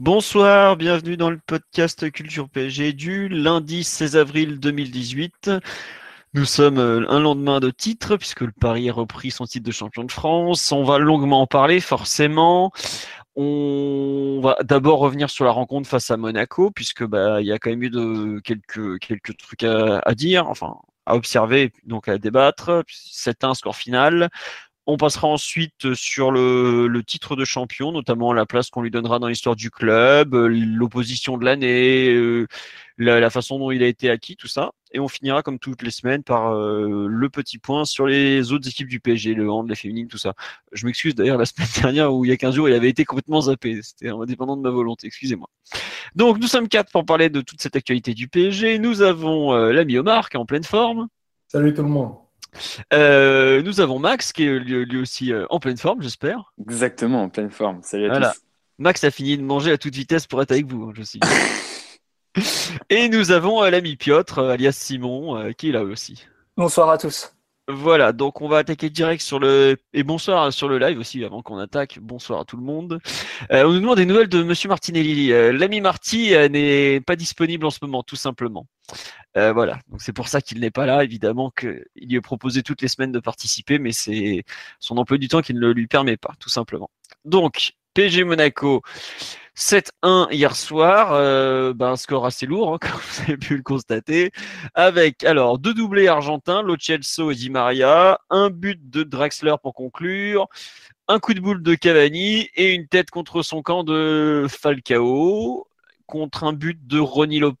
Bonsoir, bienvenue dans le podcast Culture PSG du lundi 16 avril 2018. Nous sommes euh, un lendemain de titre, puisque le Paris a repris son titre de champion de France. On va longuement en parler, forcément. On va d'abord revenir sur la rencontre face à Monaco, puisque bah il y a quand même eu quelques quelques trucs à, à dire, enfin à observer, donc à débattre. C'est un score final. On passera ensuite sur le, titre de champion, notamment la place qu'on lui donnera dans l'histoire du club, l'opposition de l'année, euh, la, façon dont il a été acquis, tout ça. Et on finira comme toutes les semaines par euh, le petit point sur les autres équipes du PSG, le hand, les féminines, tout ça. Je m'excuse d'ailleurs la semaine dernière où il y a 15 jours il avait été complètement zappé. C'était indépendant de ma volonté, excusez-moi. Donc nous sommes quatre pour parler de toute cette actualité du PSG. Nous avons euh, l'ami Omar en pleine forme. Salut tout le monde. Euh, nous avons Max qui est lui, lui aussi euh, en pleine forme, j'espère. Exactement, en pleine forme. Salut à Voilà. tous. Max a fini de manger à toute vitesse pour être avec vous, hein, je suis. Et nous avons euh, l'ami Piotr, euh, alias Simon, euh, qui est là aussi. Bonsoir à tous. Voilà, donc on va attaquer direct sur le et bonsoir sur le live aussi avant qu'on attaque. Bonsoir à tout le monde. Euh, on nous demande des nouvelles de Monsieur Martinelli. Euh, L'ami Marty euh, n'est pas disponible en ce moment, tout simplement. Euh, voilà, donc c'est pour ça qu'il n'est pas là. Évidemment qu'il lui est proposé toutes les semaines de participer, mais c'est son emploi du temps qui ne le lui permet pas, tout simplement. Donc PG Monaco. 7-1 hier soir, euh, ben, un score assez lourd, hein, comme vous avez pu le constater, avec alors deux doublés argentins, Lo Celso et Di Maria, un but de Draxler pour conclure, un coup de boule de Cavani et une tête contre son camp de Falcao, contre un but de Ronny Lopez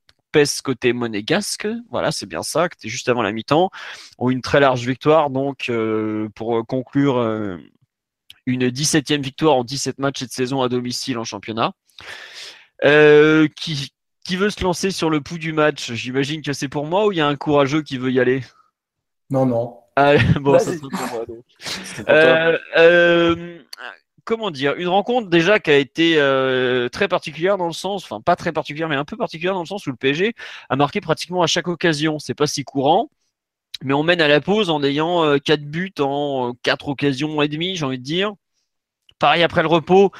côté monégasque. Voilà, c'est bien ça, c'était juste avant la mi-temps. Ont une très large victoire, donc euh, pour conclure euh, une 17e victoire en 17 matchs cette saison à domicile en championnat. Euh, qui, qui veut se lancer sur le pouls du match? J'imagine que c'est pour moi ou il y a un courageux qui veut y aller? Non, non. ah, Bon, ça sera pour moi donc. Pour. Euh, euh, comment dire? Une rencontre déjà qui a été euh, très particulière dans le sens, enfin pas très particulière, mais un peu particulière dans le sens où le PSG a marqué pratiquement à chaque occasion. C'est pas si courant. Mais on mène à la pause en ayant euh, quatre buts en euh, quatre occasions et demie, j'ai envie de dire. Pareil après le repos,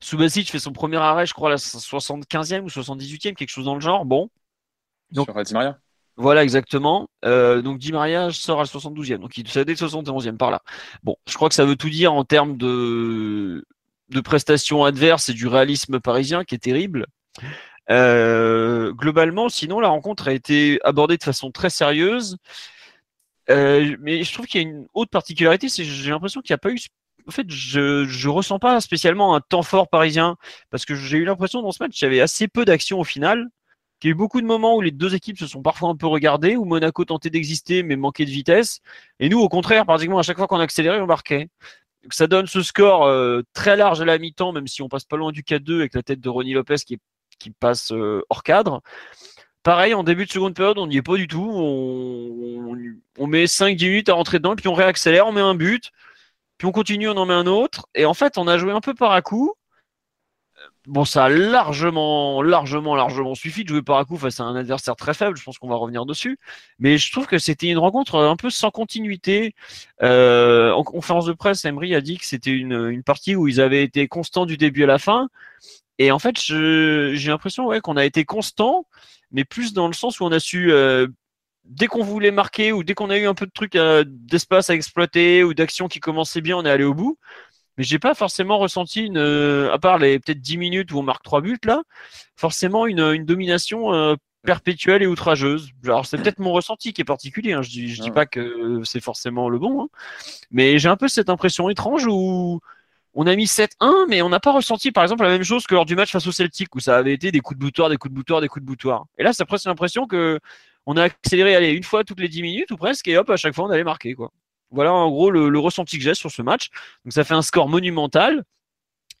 Subasic fait son premier arrêt, je crois, à la 75e ou 78e, quelque chose dans le genre. Bon, donc- Sur Di Maria. voilà exactement. Euh, donc Di Maria sort à la 72e, donc il savait le 71e par là. Bon, je crois que ça veut tout dire en termes de, de prestations adverses et du réalisme parisien qui est terrible. Euh, globalement, sinon, la rencontre a été abordée de façon très sérieuse. Euh, mais je trouve qu'il y a une autre particularité, c'est que j'ai l'impression qu'il n'y a pas eu. En fait, je je ressens pas spécialement un temps fort parisien parce que j'ai eu l'impression dans ce match qu'il y avait assez peu d'action au final. Qu'il y a eu beaucoup de moments où les deux équipes se sont parfois un peu regardées, où Monaco tentait d'exister mais manquait de vitesse. Et nous, au contraire, pratiquement à chaque fois qu'on accélérait, on marquait. Donc ça donne ce score euh, très large à la mi-temps, même si on passe pas loin du 4-2 avec la tête de Ronny Lopez qui, qui passe euh, hors cadre. Pareil, en début de seconde période, on n'y est pas du tout. On, on, on met 5-10 minutes à rentrer dedans, puis on réaccélère, on met un but, puis on continue, on en met un autre. Et en fait, on a joué un peu par à coup. Bon, ça a largement, largement, largement suffi de jouer par à coup face à un adversaire très faible. Je pense qu'on va revenir dessus. Mais je trouve que c'était une rencontre un peu sans continuité. Euh, en conférence de presse, Emery a dit que c'était une, partie où ils avaient été constants du début à la fin. Et en fait, j'ai l'impression qu'on a été constant, mais plus dans le sens où on a su, euh, dès qu'on voulait marquer ou dès qu'on a eu un peu de trucs à- d'espace à exploiter ou d'actions qui commençaient bien, on est allé au bout. Mais j'ai pas forcément ressenti une, euh, à part les peut-être 10 minutes où on marque trois buts là, forcément une, une domination euh, perpétuelle et outrageuse. Alors c'est peut-être mon ressenti qui est particulier. Hein. Je dis, je dis pas que c'est forcément le bon, hein. mais j'ai un peu cette impression étrange où on a mis 7-1, mais on n'a pas ressenti par exemple la même chose que lors du match face au Celtic où ça avait été des coups de boutoir, des coups de boutoir, des coups de boutoir. Et là, c'est presque l'impression que on a accéléré allez, une fois toutes les 10 minutes ou presque, et hop, à chaque fois on allait marquer quoi. Voilà en gros le, ressenti que j'ai sur ce match. Donc ça fait un score monumental,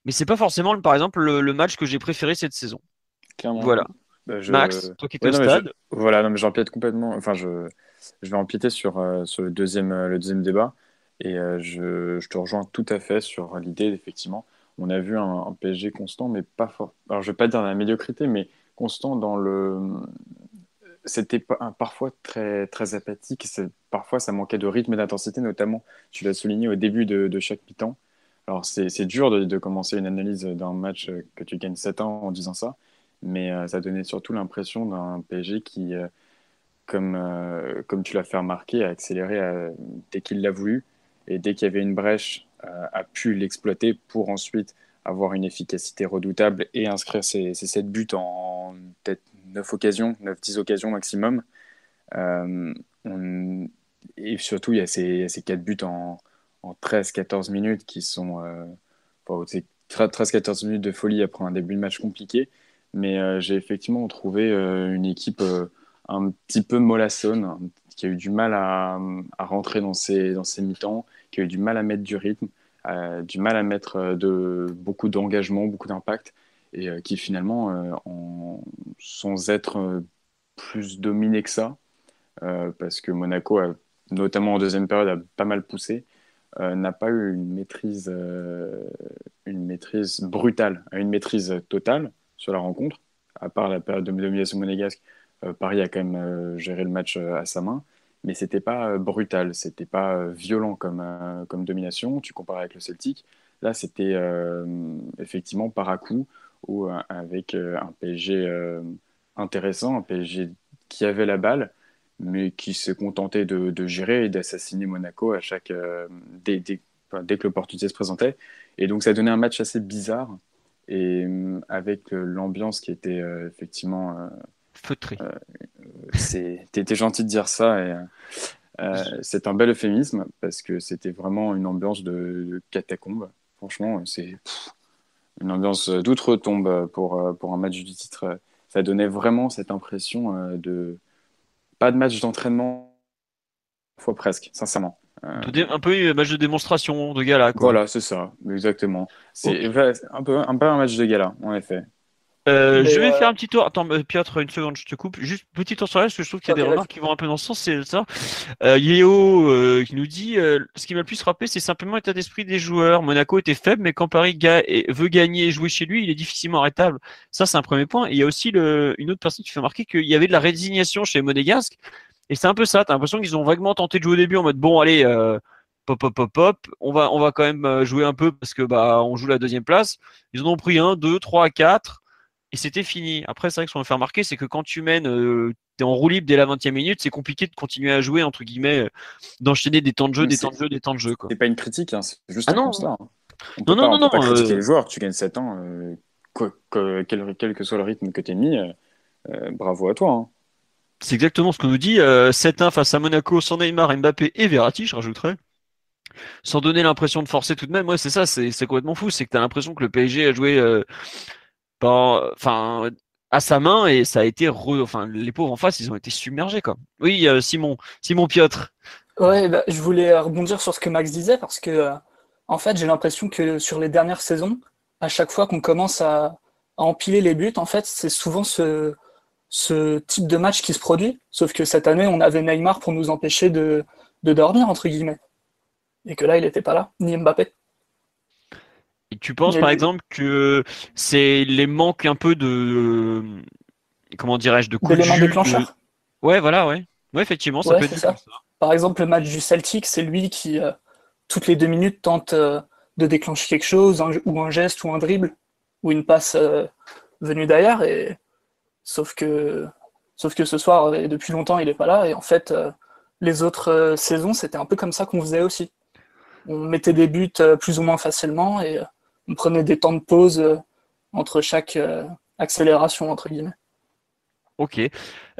mais c'est pas forcément par exemple le, match que j'ai préféré cette saison. Clairement. Voilà. Bah, Max, toi qui étais au stade. Voilà, non mais j'empiète complètement. Enfin, je, je vais empiéter sur, euh, sur le, deuxième, euh, le deuxième débat. Et euh, je, je, te rejoins tout à fait sur l'idée, effectivement. On a vu un, un, PSG constant, mais pas fort. Alors, je vais pas dire la médiocrité, mais constant dans le. C'était parfois très, très apathique. Parfois, ça manquait de rythme et d'intensité, notamment, tu l'as souligné au début de, chaque mi-temps. Alors, c'est dur de, commencer une analyse d'un match que tu gagnes 7 ans en disant ça, mais ça donnait surtout l'impression d'un PSG qui comme, euh, comme tu l'as fait remarquer, a accéléré euh, dès qu'il l'a voulu et dès qu'il y avait une brèche, euh, a pu l'exploiter pour ensuite avoir une efficacité redoutable et inscrire ses, ses 7 buts en peut-être 9 occasions, 9-10 occasions maximum. et surtout, il y a ces, ces 4 buts en, en 13-14 minutes qui sont. 13-14 minutes de folie après un début de match compliqué. Mais j'ai effectivement trouvé une équipe un petit peu mollassonne, qui a eu du mal à, à rentrer dans ses, dans ses mi-temps, qui a eu du mal à mettre du rythme, euh, du mal à mettre euh, beaucoup d'engagement, beaucoup d'impact, et euh, qui finalement, en, sans être plus dominé que ça, parce que Monaco, a, notamment en deuxième période, a pas mal poussé, n'a pas eu une maîtrise, une maîtrise brutale, une maîtrise totale sur la rencontre, à part la période de domination monégasque euh, Paris a quand même euh, géré le match euh, à sa main, mais c'était pas brutal, c'était pas violent comme, comme domination. Tu compares avec le Celtic, là c'était effectivement par à coup ou avec un PSG intéressant, un PSG qui avait la balle, mais qui se contentait de, de gérer et d'assassiner Monaco à chaque dès, dès, dès, que l'opportunité se présentait. Et donc ça donnait un match assez bizarre et avec l'ambiance qui était effectivement Feutré. Euh, T'étais gentil de dire ça. Et, euh, c'est un bel euphémisme parce que c'était vraiment une ambiance de, catacombe. Franchement, c'est une ambiance d'outre-tombe pour, pour un match du titre. Ça donnait vraiment cette impression euh, de pas de match d'entraînement, fois presque, sincèrement. Un peu un match de démonstration de gala. Voilà, c'est ça, exactement. C'est un, peu, un peu un match de gala, en effet. Euh, je vais faire un petit tour. Attends, euh, Piotr, une seconde, je te coupe. Juste petit tour sur elle, parce que je trouve qu'il y a des remarques qui vont un peu dans ce sens. C'est ça. Euh, Yeo euh, qui nous dit ce qui m'a le plus frappé, c'est simplement l'état d'esprit des joueurs. Monaco était faible, mais quand Paris veut gagner et jouer chez lui, il est difficilement arrêtable. Ça, c'est un premier point. Et il y a aussi le, une autre personne qui fait remarquer qu'il y avait de la résignation chez Monégasque. Et c'est un peu ça. T'as l'impression qu'ils ont vaguement tenté de jouer au début en mode bon, allez. pop pop pop pop on va on va quand même jouer un peu parce que bah on joue la deuxième place ils en ont pris un deux trois quatre et c'était fini. Après, c'est vrai que ce qu'on va faire remarquer, c'est que quand tu mènes, euh, tu es en roue libre dès la 20e minute, c'est compliqué de continuer à jouer, entre guillemets, euh, d'enchaîner des temps de jeu, des temps de jeu, des temps de jeu. C'est pas une critique, hein, c'est juste ah un non. constat. Hein. non, non, non, non. critiquer les joueurs, tu gagnes 7 ans, euh, quel, que soit le rythme que tu mis, bravo à toi. Hein. C'est exactement ce qu'on nous dit. 7-1 face à Monaco sans Neymar, Mbappé et Verratti, je rajouterais sans donner l'impression de forcer tout de même. Ouais, c'est ça, c'est complètement fou. C'est que tu as l'impression que le PSG a joué enfin, à sa main et ça a été enfin, les pauvres en face, ils ont été submergés, quoi. Oui, euh, Simon, Simon Piotr. Ouais, bah, je voulais rebondir sur ce que Max disait parce que, euh, en fait, j'ai l'impression que sur les dernières saisons, à chaque fois qu'on commence à, empiler les buts, en fait, c'est souvent ce, ce type de match qui se produit. Sauf que cette année, on avait Neymar pour nous empêcher de, de dormir, entre guillemets. Et que là, il n'était pas là, ni Mbappé. Et tu penses par exemple que c'est les manques un peu de comment dirais-je de coups de jus Ouais, voilà, ouais. Ouais, effectivement, ça peut être ça. Par exemple, le match du Celtic, c'est lui qui euh, toutes les deux minutes tente euh, de déclencher quelque chose, ou un geste, ou un dribble, ou une passe euh, venue d'ailleurs. Et sauf que sauf que ce soir, et depuis longtemps, il est pas là. Et en fait, les autres saisons, c'était un peu comme ça qu'on faisait aussi. On mettait des buts plus ou moins facilement et on prenait des temps de pause euh, entre chaque euh, accélération, entre guillemets. Ok.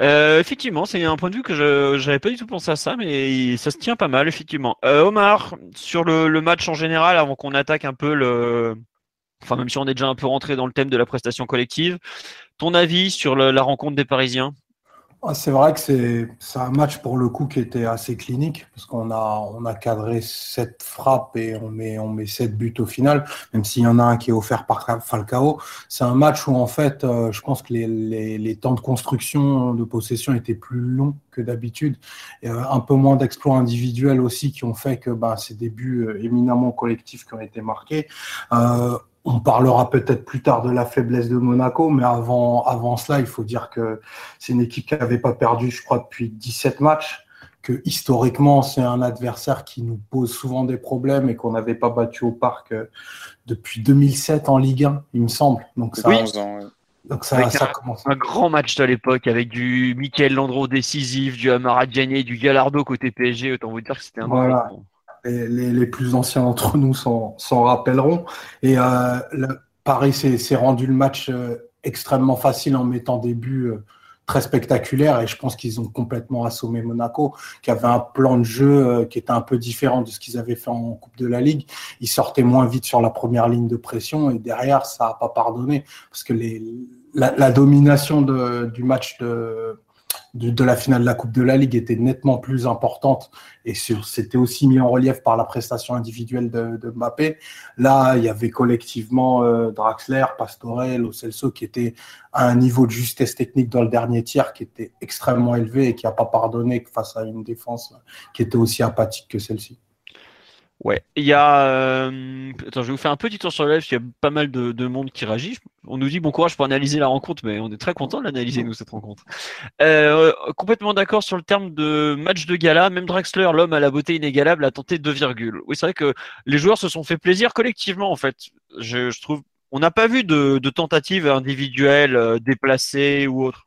Euh, effectivement, c'est un point de vue que je n'avais pas du tout pensé à ça, mais ça se tient pas mal, effectivement. Omar, sur le, match en général, avant qu'on attaque un peu le. Enfin, même si on est déjà un peu rentré dans le thème de la prestation collective, ton avis sur la rencontre des Parisiens? C'est vrai que c'est un match pour le coup qui était assez clinique parce qu'on a, on a cadré sept frappes et on met, on met sept buts au final, même s'il y en a un qui est offert par Falcao. C'est un match où en fait, euh, je pense que les, les, temps de construction, de possession étaient plus longs que d'habitude. Un peu moins d'exploits individuels aussi qui ont fait que bah, ces débuts euh, éminemment collectifs qui ont été marqués. Euh, on parlera peut-être plus tard de la faiblesse de Monaco, mais avant, avant cela, il faut dire que c'est une équipe qui n'avait pas perdu, je crois, depuis 17 matchs, que historiquement, c'est un adversaire qui nous pose souvent des problèmes et qu'on n'avait pas battu au parc euh, depuis 2007 en Ligue 1, il me semble. Donc ça, Donc ça, ça un, commence. un, grand match de l'époque avec du Michael Landreau décisif, du Amara Diagne, du Gallardo côté PSG. Autant vous dire que c'était un voilà les, plus anciens d'entre nous s'en rappelleront. Et euh, Paris s'est rendu le match euh, extrêmement facile en mettant des buts euh, très spectaculaires et je pense qu'ils ont complètement assommé Monaco, qui avait un plan de jeu qui était un peu différent de ce qu'ils avaient fait en Coupe de la Ligue. Ils sortaient moins vite sur la première ligne de pression et derrière, ça n'a pas pardonné parce que la, domination du match de, de, la finale de la Coupe de la Ligue était nettement plus importante et c'était aussi mis en relief par la prestation individuelle de, Mbappé. Là, il y avait collectivement euh, Draxler, Pastorel, Ocelso qui étaient à un niveau de justesse technique dans le dernier tiers qui était extrêmement élevé et qui n'a pas pardonné face à une défense qui était aussi apathique que celle-ci. Ouais, il y a. Euh, attends, je vais vous faire un petit tour sur le live parce qu'il y a pas mal de, monde qui réagit. On nous dit bon courage pour analyser la rencontre, mais on est très content de l'analyser, nous, cette rencontre. Euh, complètement d'accord sur le terme de match de gala. Même Draxler, l'homme à la beauté inégalable, a tenté 2, oui, c'est vrai que les joueurs se sont fait plaisir collectivement, en fait. Je, trouve. On n'a pas vu de, de tentatives individuelles euh, déplacées ou autres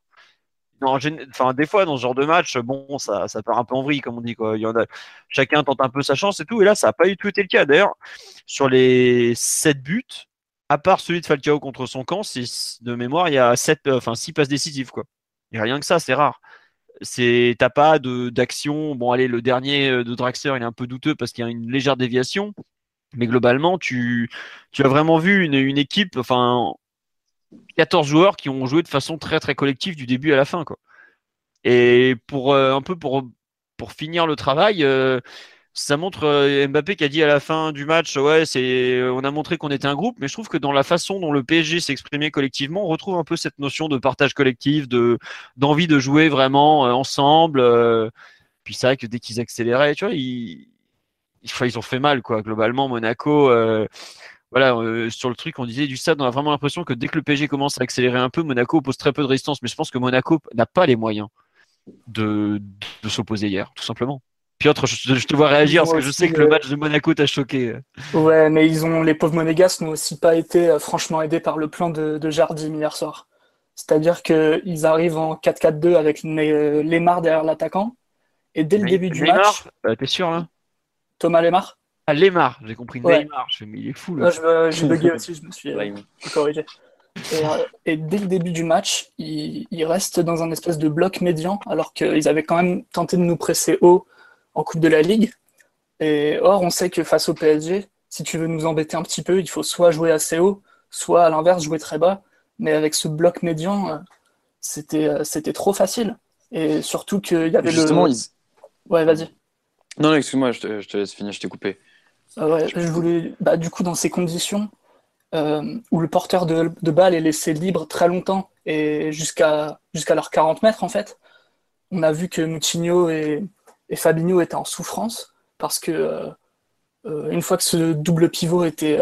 enfin, des fois, dans ce genre de match, bon, ça, ça part un peu en vrille, comme on dit. Quoi. Il y en chacun tente un peu sa chance et tout. Et là, ça n'a pas du tout été le cas. D'ailleurs, sur les 7 buts, à part celui de Falcao contre son camp, de mémoire, il y a 7, euh, enfin, 6 passes décisives. Quoi. Il n'y a rien que ça, c'est rare. C'est, t'as pas d'action. Bon, allez, le dernier euh, de Draxler, il est un peu douteux parce qu'il y a une légère déviation. Mais globalement, tu, as vraiment vu une, une équipe, enfin, 14 joueurs qui ont joué de façon très très collective du début à la fin. Quoi. Et pour euh, un peu pour, pour finir le travail, euh, ça montre euh, Mbappé qui a dit à la fin du match, ouais, c'est, on a montré qu'on était un groupe, mais je trouve que dans la façon dont le PSG s'exprimait collectivement, on retrouve un peu cette notion de partage collectif, de d'envie de jouer vraiment ensemble. puis c'est vrai que dès qu'ils accéléraient, tu vois, ils, ils, ont fait mal, quoi. Globalement, Monaco voilà, euh, sur le truc, on disait du stade, on a vraiment l'impression que dès que le PSG commence à accélérer un peu, Monaco pose très peu de résistance. Mais je pense que Monaco n'a pas les moyens de, de s'opposer hier, tout simplement. Piotr, je, je te vois réagir parce que je sais que le match de Monaco t'a choqué. Ouais, mais ils ont, les pauvres monégasques n'ont aussi pas été euh, franchement aidés par le plan de, de Jardim hier soir. C'est-à-dire qu'ils arrivent en 4-4-2 avec Lemar derrière l'attaquant. Et dès le début du match. Euh, T'es sûr là? Thomas Lemar ah, Lemar, j'ai compris Neymar. Je mais il est fou là. J'ai bugué aussi, je me suis euh, corrigé. Euh, et, dès le début du match, ils, restent dans un espèce de bloc médian, alors qu'ils avaient quand même tenté de nous presser haut en Coupe de la Ligue. Et or, on sait que face au PSG, si tu veux nous embêter un petit peu, il faut soit jouer assez haut, soit à l'inverse jouer très bas. Mais avec ce bloc médian, euh, c'était c'était trop facile. Et surtout qu'il y avait Justement, le. Ouais, vas-y. Non, excuse-moi, je te laisse finir, je t'ai coupé. Ah je voulais, bah, du coup, dans ces conditions euh, où le porteur de, de, balle est laissé libre très longtemps et jusqu'à jusqu'à leurs 40 mètres, en fait, on a vu que Moutinho et, et Fabinho étaient en souffrance parce que euh, euh, une fois que ce double pivot était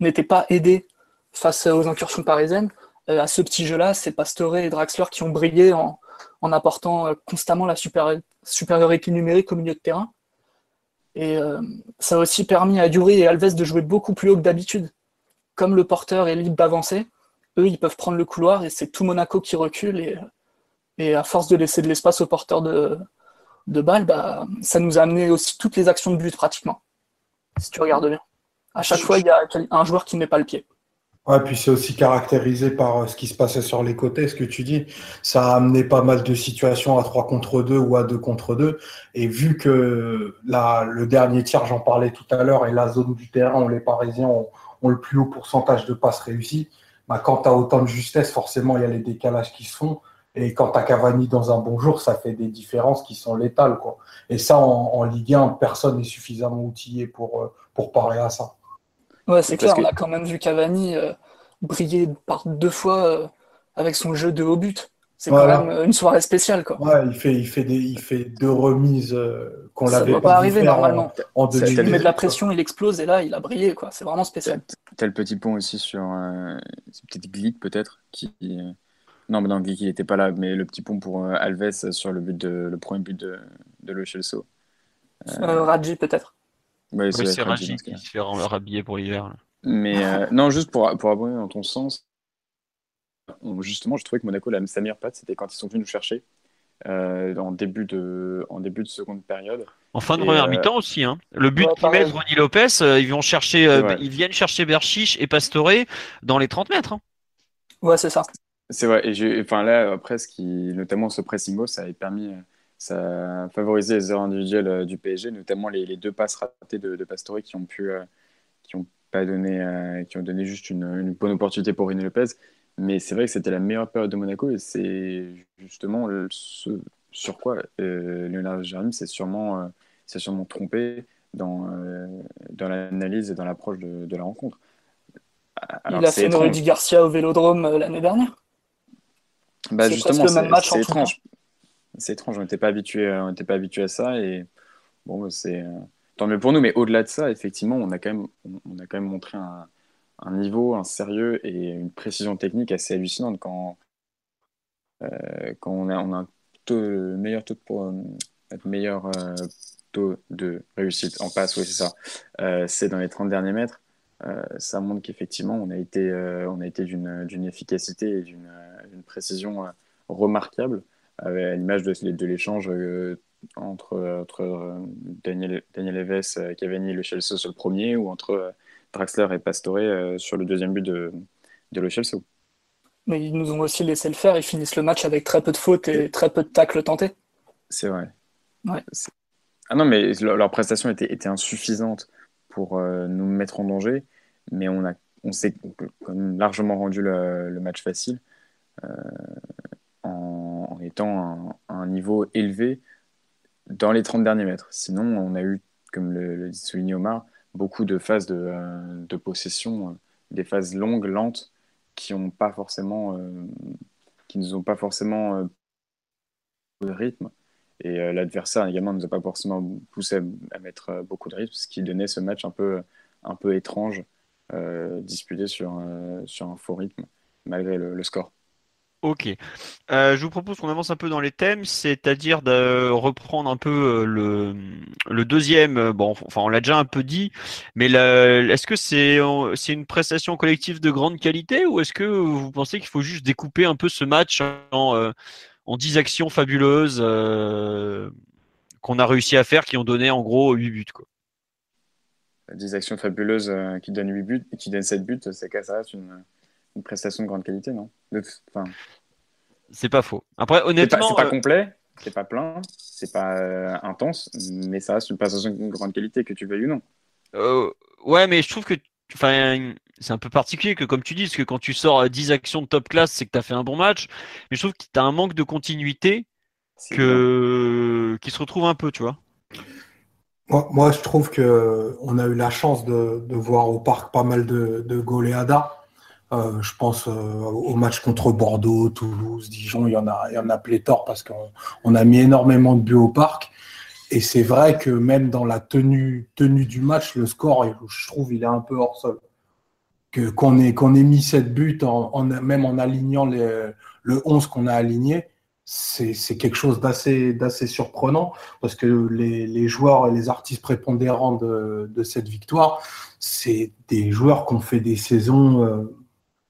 n'était pas aidé face aux incursions parisiennes, à ce petit jeu-là, c'est Pastore et Draxler qui ont brillé en, en apportant constamment la supériorité numérique au milieu de terrain. Et euh, ça a aussi permis à Yuri et Alves de jouer beaucoup plus haut que d'habitude. Comme le porteur est libre d'avancer, eux, ils peuvent prendre le couloir et c'est tout Monaco qui recule. Et, et à force de laisser de l'espace au porteur de, de balle, bah, ça nous a amené aussi toutes les actions de but pratiquement. Si tu regardes bien. À chaque fois, il y a un joueur qui ne met pas le pied. Ouais, puis c'est aussi caractérisé par euh, ce qui se passait sur les côtés, ce que tu dis. Ça a amené pas mal de situations à 3 contre 2 ou à 2 contre 2. Et vu que la, le dernier tiers, j'en parlais tout à l'heure, et la zone du terrain où les Parisiens ont, le plus haut pourcentage de passes réussies, bah, quand tu as autant de justesse, forcément, il y a les décalages qui se font. Et quand tu as Cavani dans un bon jour, ça fait des différences qui sont létales. Quoi. Et ça, en, Ligue 1, personne n'est suffisamment outillé pour, euh, pour parler à ça. Ouais, c'est clair, on a quand même vu Cavani euh, briller par deux fois euh, avec son jeu de haut but. C'est quand même une soirée spéciale. Quoi. Ouais, il fait, il fait, des, il fait deux remises qu'on l'avait pas, pas arriver normalement. En, il met de la pression, il explose et là, il a brillé. quoi. C'est vraiment spécial. T'as le petit pont aussi sur. c'est peut-être Glick, peut-être, qui non, mais non, il n'était pas là, mais le petit pont pour euh, Alves sur le, but de, le premier but de, de. Euh, Radji, peut-être. Oui, c'est Radji qui se fait rhabiller pour l'hiver. Mais euh, non, juste pour, pour abonner dans ton sens, justement, je trouvais que Monaco, la, sa meilleure patte, c'était quand ils sont venus nous chercher en, début de, en début de seconde période. En fin de première mi-temps aussi. Hein. Le but qu'ils mettent Ronnie Lopez, ils, vont chercher, ils viennent chercher Berchiche et Pastore dans les 30 mètres. Hein. Ouais, c'est ça. C'est vrai. Et enfin là, après, ce qui, notamment ce pressing ça a permis, ça a favorisé les erreurs individuelles euh, du PSG, notamment les, les deux passes ratées de, de, Pastore qui ont pu, euh, qui ont pas donné, euh, qui ont donné juste une, une bonne opportunité pour René Lopez. Mais c'est vrai que c'était la meilleure période de Monaco et c'est justement ce sur quoi Leonardo Jardim s'est sûrement, trompé dans, dans l'analyse et dans l'approche de, de, la rencontre. Il a fait Rudy Garcia au Vélodrome l'année dernière? Bah justement, c'est étrange. C'est étrange, on n'était pas habitué, on n'était pas habitué à ça et bon, c'est euh, tant mieux pour nous. Mais au-delà de ça, effectivement, on a quand même, on a quand même montré un, niveau, un sérieux et une précision technique assez hallucinante quand, euh, quand on a, un meilleur taux de, meilleur euh, taux de réussite en passe, oui c'est ça. c'est dans les 30 derniers mètres. Euh, ça montre qu'effectivement, on a été, euh, on a été d'une efficacité et d'une précision euh, remarquable, à l'image de, de l'échange entre, entre Daniel, Daniel Eves, Cavani et Le Chelsea sur le premier, ou entre Draxler et Pastore sur le deuxième but de, de Le Chelsea. Mais ils nous ont aussi laissé le faire, ils finissent le match avec très peu de fautes et très peu de tacles tentés. C'est vrai. Ouais. Ah non, mais leur prestation était, était insuffisante pour euh, nous mettre en danger, mais on, a, on s'est largement rendu le, match facile euh, en, étant à un, niveau élevé dans les 30 derniers mètres. Sinon, on a eu, comme le, dit souligné Omar, beaucoup de phases de, euh, possession, des phases longues, lentes, qui ont pas forcément, qui nous ont pas forcément de rythme. Et euh, l'adversaire également ne nous a pas forcément poussé à, mettre euh, beaucoup de rythme, ce qui donnait ce match un peu, un peu étrange, euh, disputé sur, sur un faux rythme, malgré le, score. Ok. je vous propose qu'on avance un peu dans les thèmes, c'est-à-dire de reprendre un peu le, le deuxième. Bon, enfin, on l'a déjà un peu dit, mais est-ce que c'est c'est une prestation collective de grande qualité ou est-ce que vous pensez qu'il faut juste découper un peu ce match en, en 10 actions fabuleuses euh, qu'on a réussi à faire qui ont donné en gros 8 buts. Quoi? 10 actions fabuleuses euh, qui donnent 8 buts et qui donnent 7 buts, c'est que ça reste une, prestation de grande qualité, non? Enfin, C'est pas faux. Après, honnêtement. C'est pas, pas, euh, complet, c'est pas plein, c'est pas intense, mais ça reste une prestation de grande qualité, que tu veuilles ou non. ouais, mais je trouve que. Enfin, c'est un peu particulier que, comme tu dis, parce que quand tu sors 10 actions de top classe, c'est que tu as fait un bon match. Mais je trouve que tu as un manque de continuité que... qui se retrouve un peu, tu vois. Moi, je trouve que on a eu la chance de, voir au parc pas mal de, de goleadas. Euh, je pense euh, au match contre Bordeaux, Toulouse, Dijon, il y en a, il y en a pléthore parce qu'on a mis énormément de buts au parc. Et c'est vrai que même dans la tenue, tenue du match, le score, je trouve, il est un peu hors sol qu'on ait, qu'on ait mis cette buts, en, même en alignant le 11 qu'on a aligné, c'est quelque chose d'assez surprenant parce que les, joueurs et les artistes prépondérants de, cette victoire, c'est des joueurs qui ont fait des saisons euh,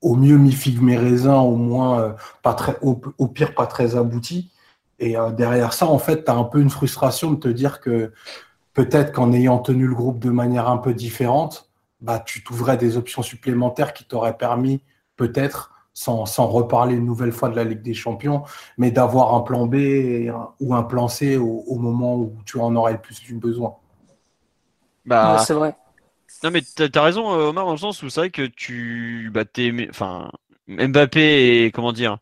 au mieux mi-figue mi-raisin, au moins euh, pas très, au, pire pas très abouties. Et euh, derrière ça, en fait, tu as un peu une frustration de te dire que peut-être qu'en ayant tenu le groupe de manière un peu différente, bah, tu t'ouvrais des options supplémentaires qui t'auraient permis peut-être, sans, reparler une nouvelle fois de la Ligue des Champions, mais d'avoir un plan B ou un plan C au, moment où tu en aurais le plus besoin. Bah, c'est vrai. Non, mais tu as, raison, euh, Omar, dans le sens où c'est vrai que tu. Bah, enfin, Mbappé et. Comment dire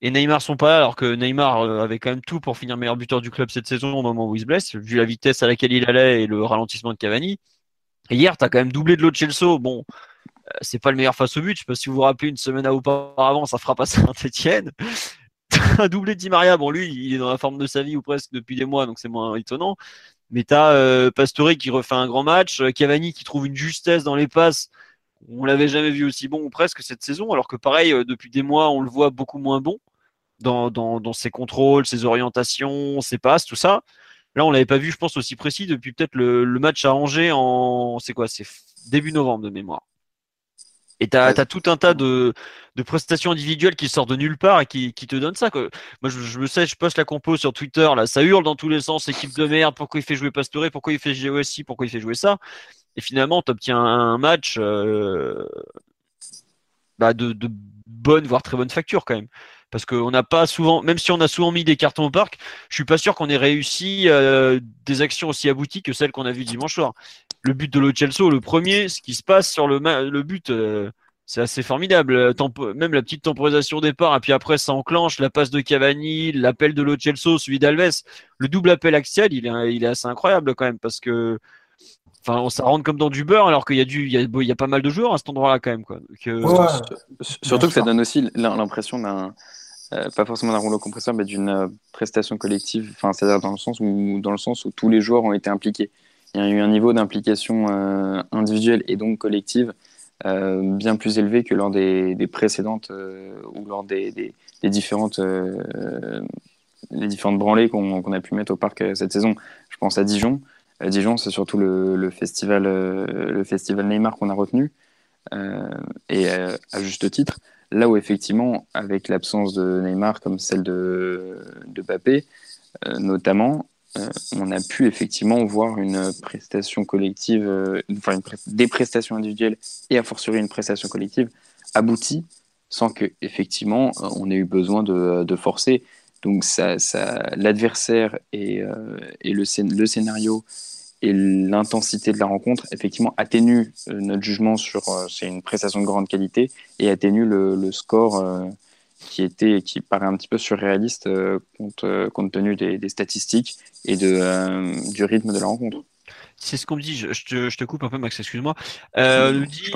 et Neymar sont pas là, alors que Neymar euh, avait quand même tout pour finir meilleur buteur du club cette saison au moment où il se blesse, vu la vitesse à laquelle il allait et le ralentissement de Cavani. Hier, tu quand même doublé de Lo Bon, euh, c'est pas le meilleur face au but. Je sais pas si vous vous rappelez, une semaine auparavant, ça fera pas Saint-Etienne. un doublé de Di Maria. Bon, lui, il est dans la forme de sa vie ou presque depuis des mois, donc c'est moins étonnant. Mais tu as euh, Pastore qui refait un grand match, Cavani qui trouve une justesse dans les passes. On l'avait jamais vu aussi bon ou presque cette saison, alors que pareil, depuis des mois, on le voit beaucoup moins bon dans, dans, dans, ses contrôles, ses orientations, ses passes, tout ça. Là, on l'avait pas vu, je pense, aussi précis depuis peut-être le, le, match à Angers en, c'est quoi, c'est début novembre de mémoire. Et tu as, tout un tas de, de, prestations individuelles qui sortent de nulle part et qui, qui te donnent ça. Quoi. Moi, je, je, me sais, je poste la compo sur Twitter, là, ça hurle dans tous les sens, équipe de merde, pourquoi il fait jouer Pastore, pourquoi il fait jouer ci, pourquoi il fait jouer ça? Et finalement, tu obtiens un match euh, bah de, de bonne, voire très bonne facture quand même parce qu'on n'a pas souvent, même si on a souvent mis des cartons au parc, je suis pas sûr qu'on ait réussi euh, des actions aussi abouties que celles qu'on a vues dimanche soir. Le but de Lo le premier, ce qui se passe sur le, le but, euh, c'est assez formidable. même la petite temporisation au départ, et puis après ça enclenche la passe de Cavani, l'appel de Lo celui d'Alves, le double appel axial, il est, il est assez incroyable quand même parce que Enfin, ça rentre comme dans du beurre, alors qu'il y a du, il y a, pas mal de joueurs à cet endroit-là quand même, quoi. Euh, surtout que ça donne aussi l'impression d'un, euh, pas forcément d'un rouleau compresseur, mais d'une euh, prestation collective. Enfin, c'est-à-dire dans le sens où, dans le sens où tous les joueurs ont été impliqués. Il y a eu un niveau d'implication individuelle et donc collective bien plus élevé que lors des, précédentes ou lors des, différentes les différentes branlées qu'on a pu mettre au parc cette saison. Je pense à Dijon. Dijon, c'est surtout le, festival, euh, le festival Neymar qu'on a retenu, euh, et euh, à juste titre. Là où effectivement, avec l'absence de Neymar comme celle de, de Papé, notamment, on a pu effectivement voir une prestation collective, enfin des prestations individuelles et a fortiori une prestation collective aboutie sans que effectivement on ait eu besoin de, forcer. Donc ça, ça l'adversaire et, le, scénario et l'intensité de la rencontre, effectivement, atténue euh, notre jugement sur euh, c'est une prestation de grande qualité et atténue le, score euh, qui était qui paraît un petit peu surréaliste compte, compte tenu des, des, statistiques et de, du rythme de la rencontre. C'est ce qu'on me dit, je, te, je, te, coupe un peu Max, excuse-moi. Euh, dit,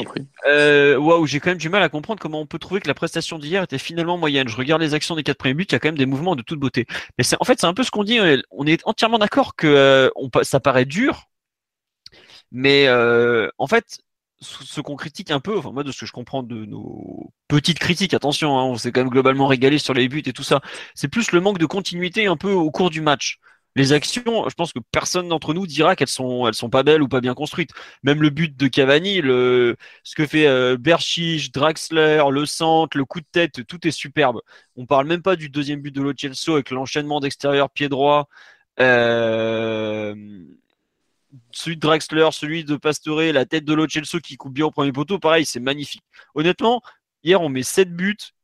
euh, waouh, j'ai quand même du mal à comprendre comment on peut trouver que la prestation d'hier était finalement moyenne. Je regarde les actions des quatre premiers buts, il y a quand même des mouvements de toute beauté. Mais c'est, en fait, c'est un peu ce qu'on dit. On est entièrement d'accord que euh, on, ça paraît dur, mais euh, en fait, ce qu'on critique un peu, enfin moi de ce que je comprends de nos petites critiques, attention, hein, on s'est quand même globalement régalé sur les buts et tout ça, c'est plus le manque de continuité un peu au cours du match les actions, je pense que personne d'entre nous dira qu'elles sont, elles sont pas belles ou pas bien construites. Même le but de Cavani, le, ce que fait euh, Berchich, Draxler, le centre, le coup de tête, tout est superbe. On parle même pas du deuxième but de Lo avec l'enchaînement d'extérieur pied droit. Euh, celui de Draxler, celui de Pastore, la tête de Lo qui coupe bien au premier poteau, pareil, c'est magnifique. Honnêtement, hier on met 7 buts,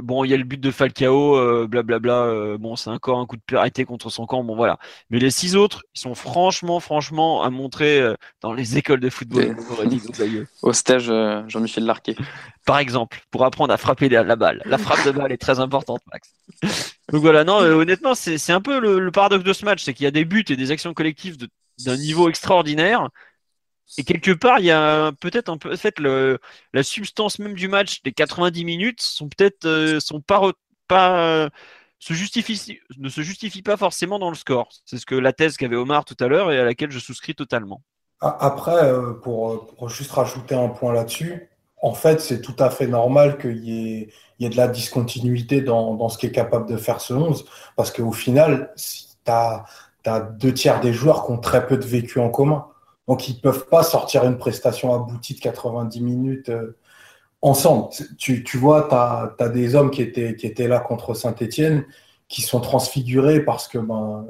Bon, il y a le but de Falcao, euh, blablabla. Euh, bon, c'est encore un coup de arrêté contre son camp. Bon, voilà. Mais les six autres, ils sont franchement, franchement à montrer euh, dans les écoles de football. Au stage Jean-Michel Larquet. Par exemple, pour apprendre à frapper la balle. La frappe de balle est très importante, Max. Donc voilà, non, honnêtement, c'est un peu le, le, paradoxe de ce match, c'est qu'il y a des buts et des actions collectives d'un niveau extraordinaire, et quelque part, il y a peut-être un peu, en fait, la substance même du match, les 90 minutes, sont peut-être, euh, sont pas, pas se justifie, ne se justifient pas forcément dans le score. C'est ce que la thèse qu'avait Omar tout à l'heure et à laquelle je souscris totalement. Après, euh, pour, juste rajouter un point là-dessus, en fait, c'est tout à fait normal qu'il y ait, il y ait de la discontinuité dans, dans ce qu'est capable de faire ce 11, parce qu'au final, si tu as, as, deux tiers des joueurs qui ont très peu de vécu en commun. Donc, ils ne peuvent pas sortir une prestation aboutie de 90 minutes euh, ensemble. Tu, tu vois, tu as, des hommes qui étaient, qui étaient là contre Saint-Etienne qui sont transfigurés parce que ben,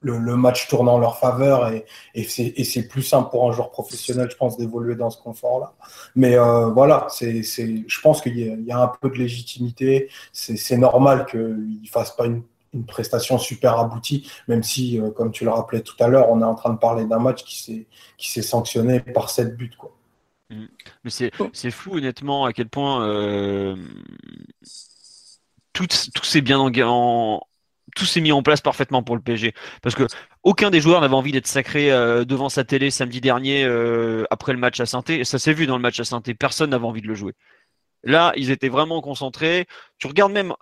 le, le match tourne en leur faveur et, et c'est plus simple pour un joueur professionnel, je pense, d'évoluer dans ce confort-là. Mais euh, voilà, c'est je pense qu'il y, y, a un peu de légitimité. C'est normal qu'ils ne fassent pas une une prestation super aboutie, même si, euh, comme tu le rappelais tout à l'heure, on est en train de parler d'un match qui s'est, sanctionné par sept buts. Quoi. Mm. Mais c'est, fou, honnêtement, à quel point. Euh, tout, s'est bien en, tout s'est mis en place parfaitement pour le PSG. Parce que aucun des joueurs n'avait envie d'être sacré euh, devant sa télé samedi dernier après le match à saint Et ça s'est vu dans le match à saint Personne n'avait envie de le jouer. Là, ils étaient vraiment concentrés. Tu regardes même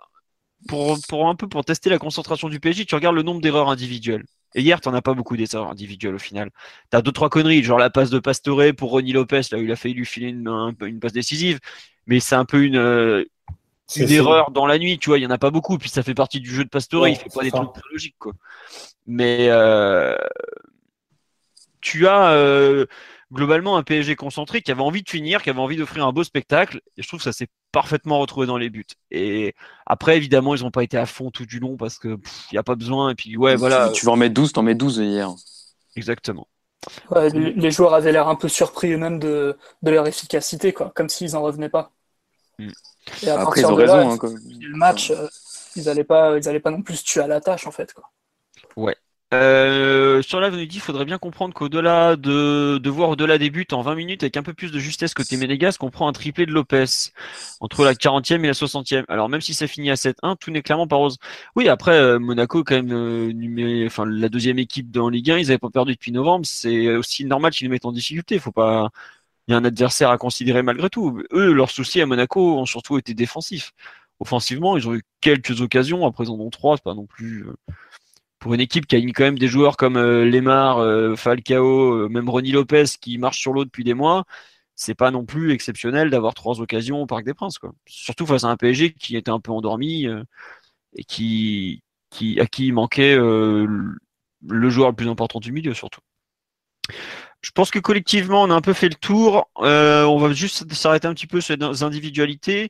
pour, pour un peu pour tester la concentration du PSG, tu regardes le nombre d'erreurs individuelles. Et hier, tu n'en as pas beaucoup d'erreurs individuelles au final. Tu as deux, trois conneries, genre la passe de Pastore pour Ronnie Lopez, là où il a failli lui filer une, une passe décisive. Mais c'est un peu une, euh, une erreur dans la nuit, tu vois, il y en a pas beaucoup, puis ça fait partie du jeu de Pastore, il fait pas des trucs très logiques, quoi. Mais euh, tu as euh, globalement un PSG concentré qui avait envie de finir, qui avait envie d'offrir un beau spectacle, et je trouve que ça s'est parfaitement retrouvé dans les buts. Et après, évidemment, ils n'ont pas été à fond tout du long parce que il n'y a pas besoin, et puis ouais, voilà. Tu veux en mettre 12, t'en mets 12 hier. Exactement. les joueurs avaient l'air un peu surpris eux-mêmes de, leur efficacité, quoi, comme s'ils n'en revenaient pas. Mm. Et à Après, ils ont raison. Là, hein, le match, euh, ils n'allaient pas, ils pas non plus se tuer à la tâche, en fait. Quoi. Ouais. Euh, sur la dit, il faudrait bien comprendre qu'au-delà de, voir au-delà des buts en 20 minutes avec un peu plus de justesse côté Ménégas, qu'on prend un triplé de Lopez entre la 40e et la 60e. Alors même si ça finit à 7-1, tout n'est clairement pas rose. Oui, après euh, Monaco quand même euh, la deuxième équipe dans Ligue 1, ils n'avaient pas perdu depuis novembre, c'est aussi normal qu'ils les mettent en difficulté. Faut pas il y a un adversaire à considérer malgré tout. Eux, leurs soucis à Monaco ont surtout été défensifs. Offensivement, ils ont eu quelques occasions, à présent dont trois, c'est pas non plus pour une équipe qui a quand même des joueurs comme euh, Lemar, euh, Falcao, même Ronnie Lopez qui marche sur l'eau depuis des mois. C'est pas non plus exceptionnel d'avoir trois occasions au Parc des Princes, quoi. Surtout face à un PSG qui était un peu endormi et qui, qui à qui manquait le joueur le plus important du milieu, surtout. Je pense que collectivement, on a un peu fait le tour. Euh, on va juste s'arrêter un petit peu sur les individualités.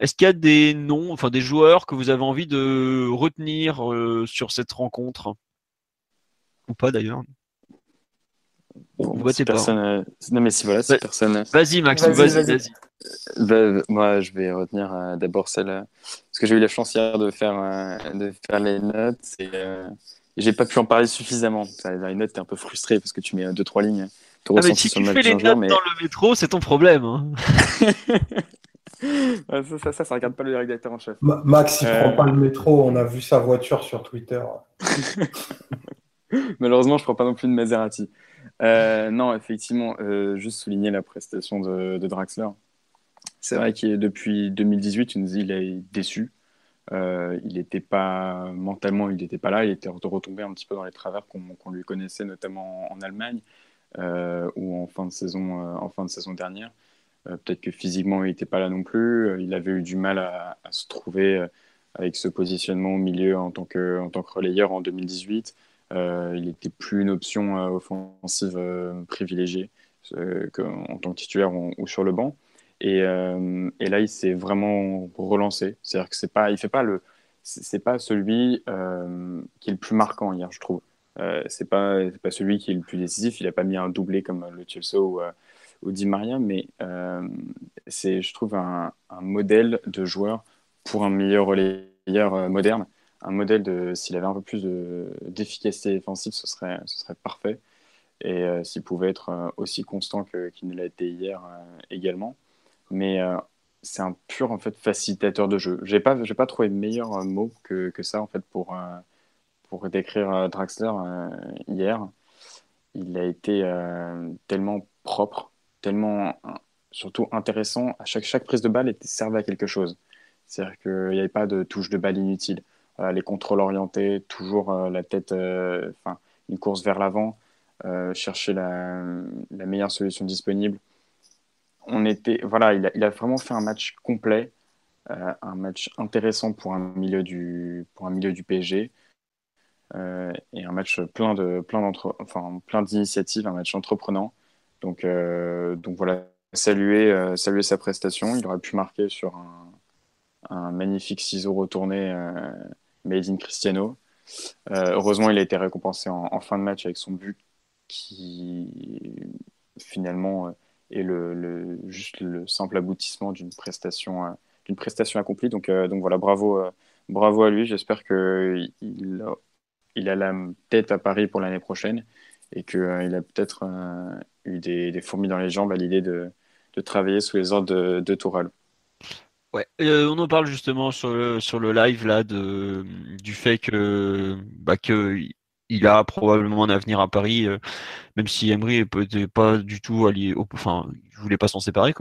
Est-ce qu'il y a des noms, enfin des joueurs que vous avez envie de retenir euh, sur cette rencontre? Ou pas d'ailleurs Bon, vous personne, Non mais si voilà, c'est personne. Vas-y Max, vas-y, vas-y. Bah, moi, je vais retenir euh, d'abord celle parce que j'ai eu la chance hier de faire de faire les notes et j'ai pas pu en parler suffisamment. Les notes, t'es un peu frustré parce que tu mets deux, trois lignes. Ah, mais si tu fais les notes dans le métro, c'est ton problème. Hein. ça, ça, ça, ça, regarde pas le rédacteur en chef. Max, il prend euh. pas le métro. On a vu sa voiture sur Twitter. Malheureusement, je prends pas non plus de Maserati. Euh, non, effectivement, euh, juste souligner la prestation de, de Draxler. C'est vrai que depuis 2018, il a déçu. Euh, il n'était pas mentalement, il n'était pas là. Il était retombé un petit peu dans les travers qu'on lui connaissait, notamment en Allemagne euh, ou en fin de saison, euh, en fin de saison dernière. Peut-être que physiquement, il n'était pas là non plus. Il avait eu du mal à, se trouver avec ce positionnement au milieu en tant que, en tant que relayeur en 2018. il n'était plus une option offensive privilégiée en tant que titulaire ou sur le banc. Et, euh, et, là, il s'est vraiment relancé. C'est-à-dire que c'est pas, il fait pas le, c'est pas celui euh, qui est le plus marquant hier, je trouve. Euh, c'est pas, pas celui qui est le plus décisif. Il a pas mis un doublé comme le Chelsea ou, ou Di Maria, mais c'est, je trouve, un, modèle de joueur pour un meilleur relayeur moderne. Un modèle de, s'il avait un peu plus de, d'efficacité défensive, ce serait, ce serait parfait. Et s'il pouvait être aussi constant qu'il ne l'a été hier également mais euh, c'est un pur en fait facilitateur de jeu. J'ai pas j'ai pas trouvé meilleur euh, mot que, que ça en fait pour euh, pour décrire Draxler hier. Il a été tellement propre, tellement surtout intéressant. À chaque chaque prise de balle était servait à quelque chose. C'est-à-dire qu'il n'y avait pas de touche de balle inutile. les contrôles orientés, toujours la tête, enfin une course vers l'avant, chercher la meilleure solution disponible on était, voilà, il a, vraiment fait un match complet, euh, un match intéressant pour un milieu du, pour un milieu du PSG. Euh, et un match plein de plein enfin plein d'initiatives, un match entreprenant. Donc euh, donc voilà, saluer saluer sa prestation. Il aurait pu marquer sur un, magnifique ciseau retourné made in Cristiano. heureusement, il a été récompensé en, en, fin de match avec son but qui finalement et le, juste le simple aboutissement d'une prestation, euh, d'une prestation accomplie. Donc, euh, donc voilà, bravo, euh, bravo à lui. J'espère qu'il a, il a la tête à Paris pour l'année prochaine et qu'il a peut-être eu des, fourmis dans les jambes à l'idée de, de, travailler sous les ordres de, de Toural. Ouais, on en parle justement sur le, sur le live là de, du fait que, bah, que il a probablement un avenir à Paris, euh, même si Emery n'était pas du tout allié, au, enfin, je voulais pas s'en séparer.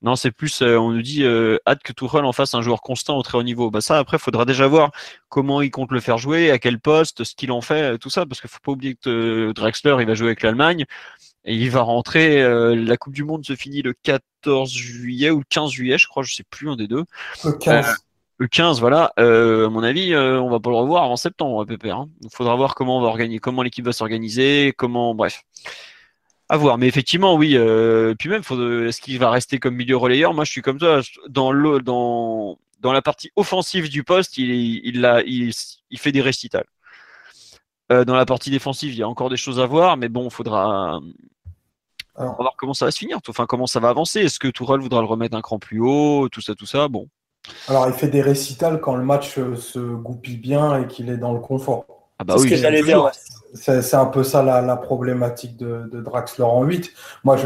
Non, c'est plus, euh, on nous dit hâte que Tourelle en fasse un joueur constant au très haut niveau. Bah ça, après, faudra déjà voir comment il compte le faire jouer, à quel poste, ce qu'il en fait, tout ça, parce qu'il faut pas oublier que Drexler, il va jouer avec l'Allemagne. Et il va rentrer, euh, la Coupe du Monde se finit le 14 juillet ou le 15 juillet, je crois, je sais plus, un des deux. Le 15. Euh, le 15, voilà. Euh, à mon avis, on va pas le revoir en septembre, Pépère. Hein. Il faudra voir comment on va organiser, comment l'équipe va s'organiser, comment, bref. À voir. Mais effectivement, oui. puis même, est-ce qu'il va rester comme milieu relayeur? Moi, je suis comme toi. Dans le, dans, dans la partie offensive du poste, il, il, a, il, il fait des récitals. dans la partie défensive, il y a encore des choses à voir, mais bon, il faudra, on va voir comment ça va se finir, enfin comment ça va avancer. Est-ce que Tourelle voudra le remettre un cran plus haut, tout ça, tout ça? Bon. Alors il fait des récitals quand le match euh, se goupille bien et qu'il est dans le confort. Ah bah oui, c'est un peu ça la, problématique de, Draxler en 8. Moi,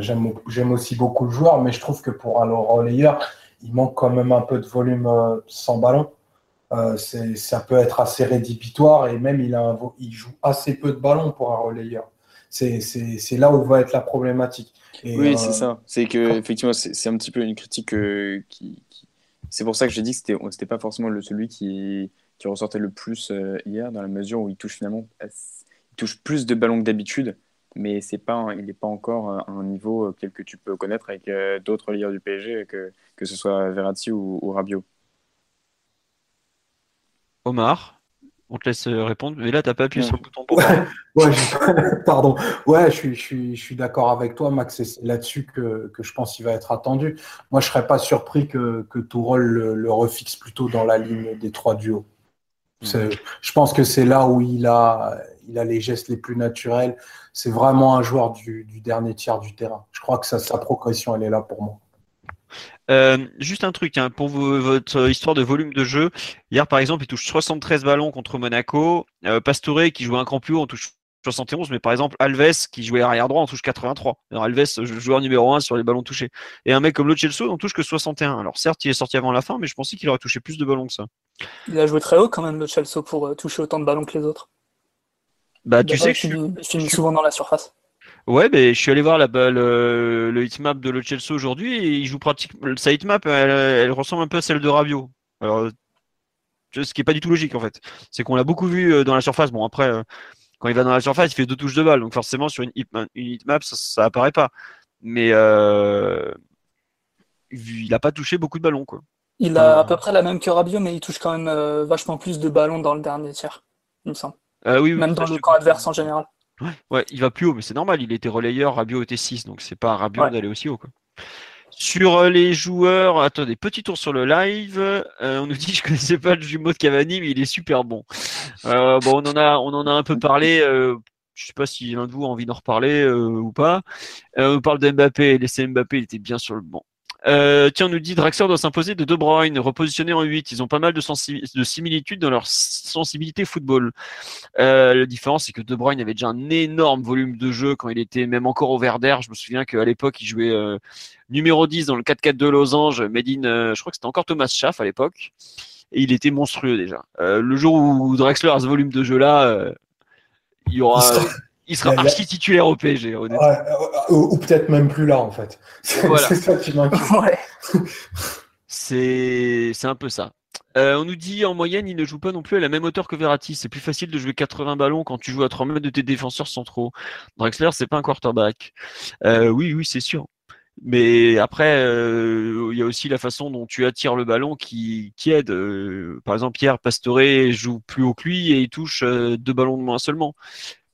j'aime aussi beaucoup le joueur, mais je trouve que pour un relayeur, il manque quand même un peu de volume euh, sans ballon. Euh, ça peut être assez rédhibitoire et même il, a il joue assez peu de ballon pour un relayeur c'est là où va être la problématique. oui, c'est ça. C'est que effectivement, c'est un petit peu une critique euh, qui, C'est pour ça que j'ai dit que c'était pas forcément le, celui qui, ressortait le plus euh, hier, dans la mesure où il touche finalement, il touche plus de ballons que d'habitude, mais c'est pas, il n'est pas encore à un niveau tel que tu peux connaître avec d'autres lieurs du PSG, que, que ce soit Verratti ou, ou Rabiot. Omar on te laisse euh, répondre, mais là, tu n'as pas appuyé sur le bouton pour ouais, Pardon. Ouais, je suis, je suis, je suis d'accord avec toi, Max. C'est là-dessus que, que, je pense qu'il va être attendu. Moi, je ne serais pas surpris que, que Tourol le, le, refixe plutôt dans la ligne des trois duos. Hmm. Je pense que c'est là où il a, il a les gestes les plus naturels. C'est vraiment un joueur du, du, dernier tiers du terrain. Je crois que ça, sa progression, elle est là pour moi. Euh, juste un truc, hein, pour votre histoire de volume de jeu. Hier, par exemple, il touche 73 ballons contre Monaco. Euh, Pastore, qui joue un cran plus haut, on touche 71. Mais par exemple, Alves, qui jouait arrière droit, on touche 83. Alors, Alves, joueur numéro 1 sur les ballons touchés. Et un mec comme Lo Celso, on touche que 61. Alors, certes, il est sorti avant la fin, mais je pensais qu'il aurait touché plus de ballons que ça. Il a joué très haut quand même, Lo Celso, pour euh, toucher autant de ballons que les autres. Bah, tu sais que je suis souvent dans la surface. Ouais, ben je suis allé voir la, le, le hitmap de Celso aujourd'hui et il joue pratiquement. Sa hitmap, elle, elle, ressemble un peu à celle de Rabiot. Alors, ce qui est pas du tout logique en fait. C'est qu'on l'a beaucoup vu euh, dans la surface. Bon, après, euh, quand il va dans la surface, il fait deux touches de balle. Donc forcément, sur une, hitmap, ça, ça apparaît pas. Mais euh, il n'a pas touché beaucoup de ballons. Quoi. Il a à peu près la même que Rabiot, mais il touche quand même vachement plus de ballons dans le dernier tiers, il me semble. oui, oui, même dans le camp adverse en général. Ouais, il va plus haut, mais c'est normal. Il était relayeur, Rabiot était 6, donc c'est pas Rabiot d'aller aussi haut. Quoi. Sur euh, les joueurs, attendez, petit tour sur le live. Euh, on nous dit, je connaissais pas le jumeau de Cavani, mais il est super bon. Euh, bon, on en a, on en a un peu parlé. je sais pas si l'un de vous a envie d'en reparler ou pas. on parle de Mbappé. Laissez Mbappé, il était bien sur le banc. Euh, tiens, on nous dit Draxler doit s'imposer de De Bruyne, repositionné en 8. Ils ont pas mal de, de similitudes dans leur sensibilité football. Euh, la différence, c'est que De Bruyne avait déjà un énorme volume de jeu quand il était même encore au Verder. Je me souviens qu'à l'époque, il jouait euh, numéro 10 dans le 4-4 de Losange. Medine, euh, je crois que c'était encore Thomas Schaff à l'époque. Et il était monstrueux déjà. Euh, le jour où Draxler a ce volume de jeu-là, il y aura il sera archi titulaire au PSG, honnêtement. Euh, ou, peut-être même plus là, en fait. C'est ça qui m'inquiète. C'est un peu ça. Euh, on nous dit en moyenne, il ne joue pas non plus à la même hauteur que Verratti. C'est plus facile de jouer 80 ballons quand tu joues à 3 mètres de tes défenseurs centraux. Drexler, c'est pas un quarterback. Euh, oui, oui, c'est sûr. Mais après, il y a aussi la façon dont tu attires le ballon qui, qui aide. par exemple, Pierre Pastore joue plus haut que lui et il touche deux ballons de moins seulement.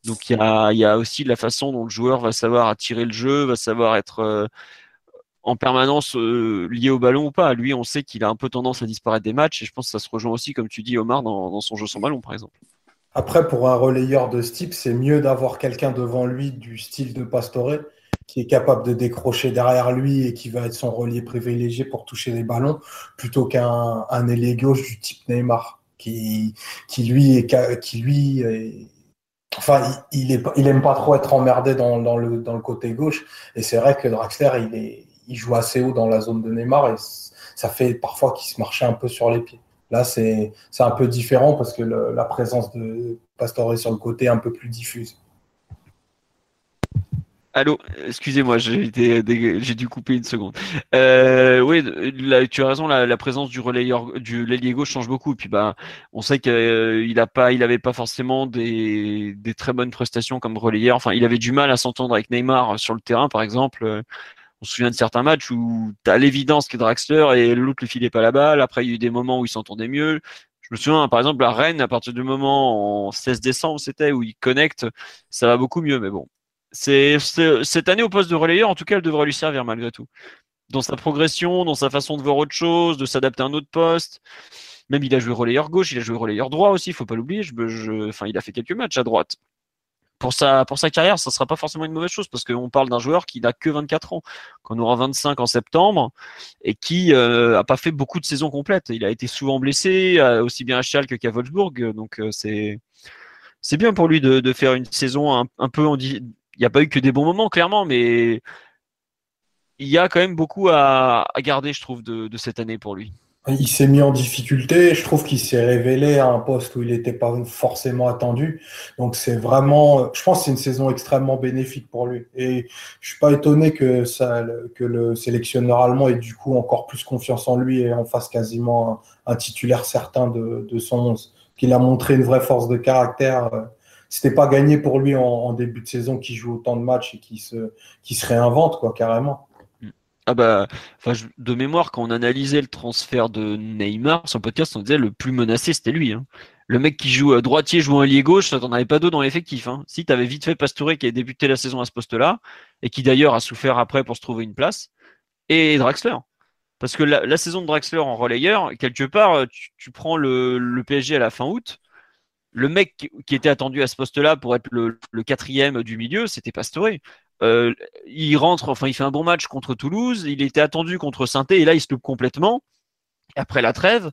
Donc il y a, aussi la façon dont le joueur va savoir attirer le jeu, va savoir être euh, en permanence euh, lié au ballon ou pas. Lui, on sait qu'il a un peu tendance à disparaître des matchs et je pense que ça se rejoint aussi, comme tu dis, Omar, dans, son jeu sans ballon, par exemple. Après, pour un relayeur de ce type, c'est mieux d'avoir quelqu'un devant lui du style de Pastore qui est capable de décrocher derrière lui et qui va être son relais privilégié pour toucher les ballons, plutôt qu'un un gauche du type Neymar, qui, lui qui lui est, Enfin, il, il, il, aime pas trop être emmerdé dans, dans, le, dans le côté gauche. Et c'est vrai que Draxler, il, est, il joue assez haut dans la zone de Neymar. Et ça fait parfois qu'il se marchait un peu sur les pieds. Là, c'est un peu différent parce que la présence de Pastore sur le côté un peu plus diffuse. Allô, excusez-moi, j'ai dû couper une seconde. Euh, oui, tu as raison, la, présence du relayeur, du l'ailier gauche change beaucoup. Et puis bah, on sait qu'il euh, a pas, il avait pas forcément des, des, très bonnes prestations comme relayeur. Enfin, il avait du mal à s'entendre avec Neymar sur le terrain, par exemple. On se souvient de certains matchs où tu as l'évidence que Draxler et l'autre ne filait pas la balle. Après, il y a eu des moments où ils s'entendaient mieux. Je me souviens, par exemple, à Rennes, à partir du moment en 16 décembre, c'était où il connecte, ça va beaucoup mieux. Mais bon, c'est cette année au poste de relayeur, en tout cas, elle devrait lui servir malgré tout. Dans sa progression, dans sa façon de voir autre chose, de s'adapter à un autre poste. Même il a joué relayeur gauche, il a joué relayeur droit aussi, il faut pas l'oublier. Enfin, il a fait quelques matchs à droite. Pour sa, carrière, ça sera pas forcément une mauvaise chose parce qu'on parle d'un joueur qui n'a que 24 ans, qu'on aura 25 en septembre et qui euh, a pas fait beaucoup de saisons complètes. Il a été souvent blessé, euh, aussi bien à Schalke qu'à Wolfsburg, donc euh, c'est c'est bien pour lui de, de faire une saison un, un peu en, il n'y a pas eu que des bons moments, clairement, mais il y a quand même beaucoup à, garder, je trouve, de, cette année pour lui. Il s'est mis en difficulté. Je trouve qu'il s'est révélé à un poste où il n'était pas forcément attendu. Donc c'est vraiment, je pense, c'est une saison extrêmement bénéfique pour lui. Et je suis pas étonné que le sélectionneur allemand ait du coup encore plus confiance en lui et en fasse quasiment un, titulaire certain de, de son 11. Qu'il a montré une vraie force de caractère euh, c'était pas gagné pour lui en, début de saison qui joue autant de matchs et qui se, qui se réinvente, quoi, carrément. Ah bah, de mémoire, quand on analysait le transfert de Neymar, sur le podcast, on disait le plus menacé, c'était lui. Hein. Le mec qui joue droitier, joue un lié gauche, t'en avais pas deux dans l'effectif. Hein. Si, t'avais vite fait Pastore qui a débuté la saison à ce poste-là, et qui d'ailleurs a souffert après pour se trouver une place, et Draxler. Parce que la, saison de Draxler en relayeur, quelque part, tu, prends le, le, PSG à la fin août, le mec qui était attendu à ce poste-là pour être le, quatrième du milieu, c'était Pastore. Euh, il rentre, enfin, il fait un bon match contre Toulouse. Il était attendu contre saint et là, il se loupe complètement. Après la trêve,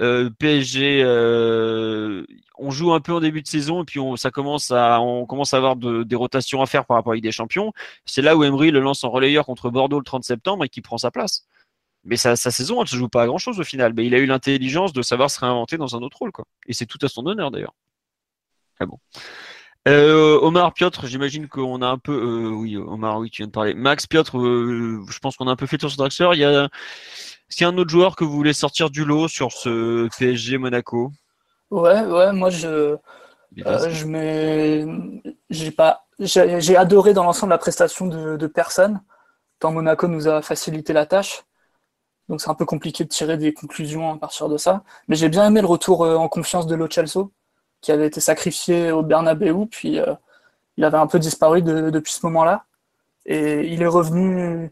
euh, PSG, euh, on joue un peu en début de saison et puis on, ça commence à, on commence à avoir des rotations à faire par rapport à Ligue des Champions. C'est là où Emery le lance en relayeur contre Bordeaux le 30 septembre et qui prend sa place. Mais sa, saison, elle ne se joue pas à grand chose au final. Mais il a eu l'intelligence de savoir se réinventer dans un autre rôle, quoi. Et c'est tout à son honneur d'ailleurs. Ah bon. Euh, Omar, Piotr, j'imagine qu'on a un peu. Euh, oui, Omar, oui, tu viens de parler. Max, Piotr, euh, je pense qu'on a un peu fait tour sur Draxler. Il y a. Est-ce qu'il y a un autre joueur que vous voulez sortir du lot sur ce PSG Monaco? Ouais, ouais, moi je. je mets. J'ai pas. J'ai adoré dans l'ensemble la prestation de, de personne. Tant Monaco nous a facilité la tâche. Donc c'est un peu compliqué de tirer des conclusions à partir de ça. Mais j'ai bien aimé le retour euh, en confiance de Lo Celso, qui avait été sacrifié au Bernabeu, puis euh, il avait un peu disparu depuis ce moment-là. Et il est revenu euh,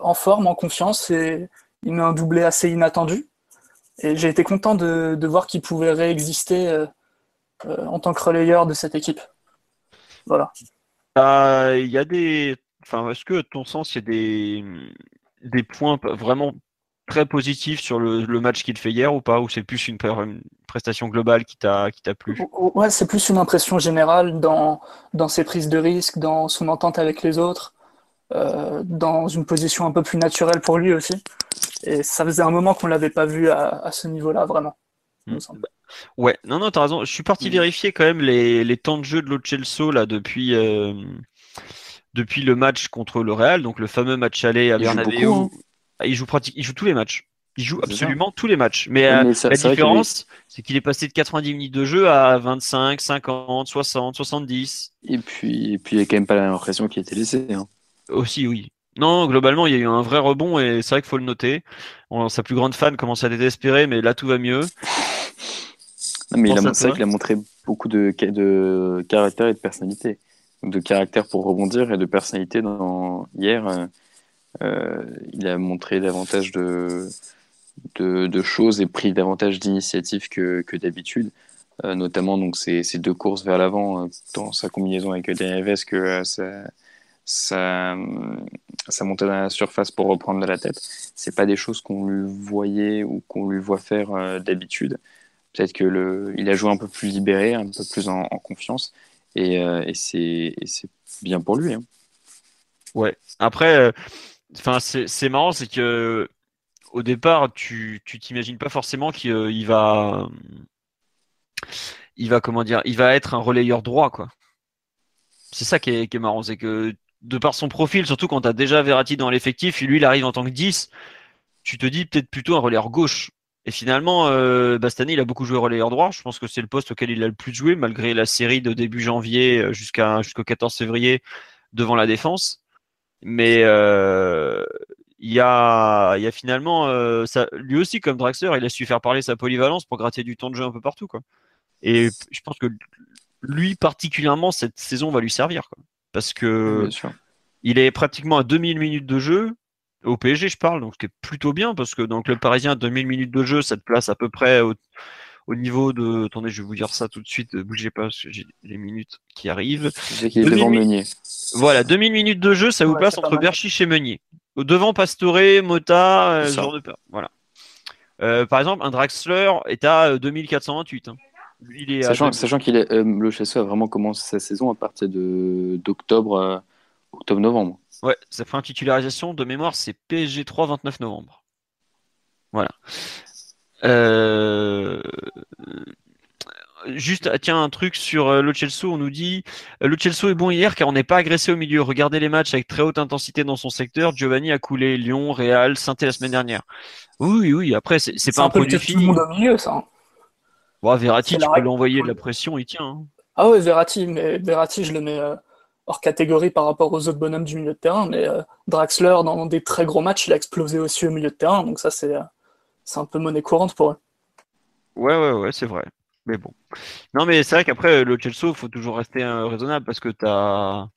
en forme, en confiance, et il met un doublé assez inattendu. Et j'ai été content de, voir qu'il pouvait réexister en tant que relayeur de cette équipe. Voilà. Il y a des. Enfin, est-ce que, à ton sens, il y a des, des points vraiment très positif sur le, match qu'il fait hier ou pas Ou c'est plus une, prestation globale qui t'a plu? Ouais, c'est plus une impression générale dans, dans ses prises de risque, dans son entente avec les autres, euh, dans une position un peu plus naturelle pour lui aussi. Et ça faisait un moment qu'on l'avait pas vu à, ce niveau-là, vraiment. Hmm. Ouais, non, non, t'as raison. Je suis parti hmm. vérifier quand même les, les, temps de jeu de Lo là depuis. Euh, depuis le match contre le Real, donc le fameux match aller à Bernabeu, hein. Ah, il joue pratique, il joue tous les matchs. Il joue absolument tous les matchs. Mais, euh, la différence, c'est qu'il est passé de 90 minutes de jeu à 25, 50, 60, 70. Et puis, et puis il n'y a quand même pas l'impression qu'il était laissé. Hein. Aussi, oui. Non, globalement, il y a eu un vrai rebond et c'est vrai qu'il faut le noter. sa plus grande fan commence à désespérer, mais là, tout va mieux. mais c'est vrai qu'il a montré beaucoup de, de caractère et de personnalité. De caractère pour rebondir et de personnalité dans hier. Euh, il a montré davantage de, de, choses et pris davantage d'initiatives que, que d'habitude. Euh, notamment donc ces, ces, deux courses vers l'avant euh, dans sa combinaison avec Daniel que sa, sa, sa, montée dans la surface pour reprendre la tête. C'est pas des choses qu'on lui voyait ou qu'on lui voit faire d'habitude. Peut-être que le, il a joué un peu plus libéré, un peu plus en, confiance, et, et c'est bien pour lui. Hein. Ouais. Après, Enfin, c'est marrant, c'est que au départ, tu t'imagines pas forcément qu'il va il va comment dire, il va être un relayeur droit quoi. C'est ça qui est, marrant, c'est que de par son profil, surtout quand tu as déjà Verratti dans l'effectif, lui il arrive en tant que 10, tu te dis peut-être plutôt un relayeur gauche. Et finalement, euh, Bastani, il a beaucoup joué relayeur droit. Je pense que c'est le poste auquel il a le plus joué, malgré la série de début janvier euh, jusqu'au 14 février devant la défense. Mais euh, il y a, il y a finalement, euh, ça, lui aussi comme Draxler, il a su faire parler sa polyvalence pour gratter du temps de jeu un peu partout, quoi. Et je pense que lui particulièrement cette saison va lui servir, quoi. parce que il est pratiquement à 2000 minutes de jeu au PSG, je parle, donc c'est plutôt bien parce que dans le club parisien, 2000 minutes de jeu, ça te place à peu près au, au niveau de. Attendez, je vais vous dire ça tout de suite. Bougez pas, parce que j'ai les minutes qui arrivent. Qu'il est devant Meunier. Voilà, 2000 minutes de jeu, ça vous place entre Berchiche et Meunier. Devant Pastore, Mota, euh, genre de peur. Voilà. Euh, par exemple, un Draxler est à 2428. Euh, hein. il est sachant, sachant qu'il est, le chasseur a vraiment commencé sa saison à partir de d'octobre, octobre-novembre. Ouais, ça fera une titularisation de mémoire, c'est PSG 3 29 novembre. Voilà. Euh... Juste, tiens, un truc sur euh, Lo Celso, on nous dit euh, Lo Celso est bon hier car on n'est pas agressé au milieu. Regardez les matchs avec très haute intensité dans son secteur. Giovanni a coulé Lyon, Real, saint la semaine dernière. Oui, oui, après, c'est pas un, produit fini. Tout le monde au milieu, ça. Bon, Verratti, tu peux l'envoyer de la pression, il tient. Hein. Ah ouais, Verratti, mais Verratti, je le mets euh, hors catégorie par rapport aux autres bonhommes du milieu de terrain. Mais Draxler, dans des très gros matchs, il a explosé aussi au milieu de terrain. Donc ça, c'est c'est un peu monnaie courante pour eux. Ouais, ouais, ouais, c'est vrai. Mais bon. Non, mais c'est vrai qu'après, le Chelsea, il faut toujours rester euh, raisonnable parce que tu as,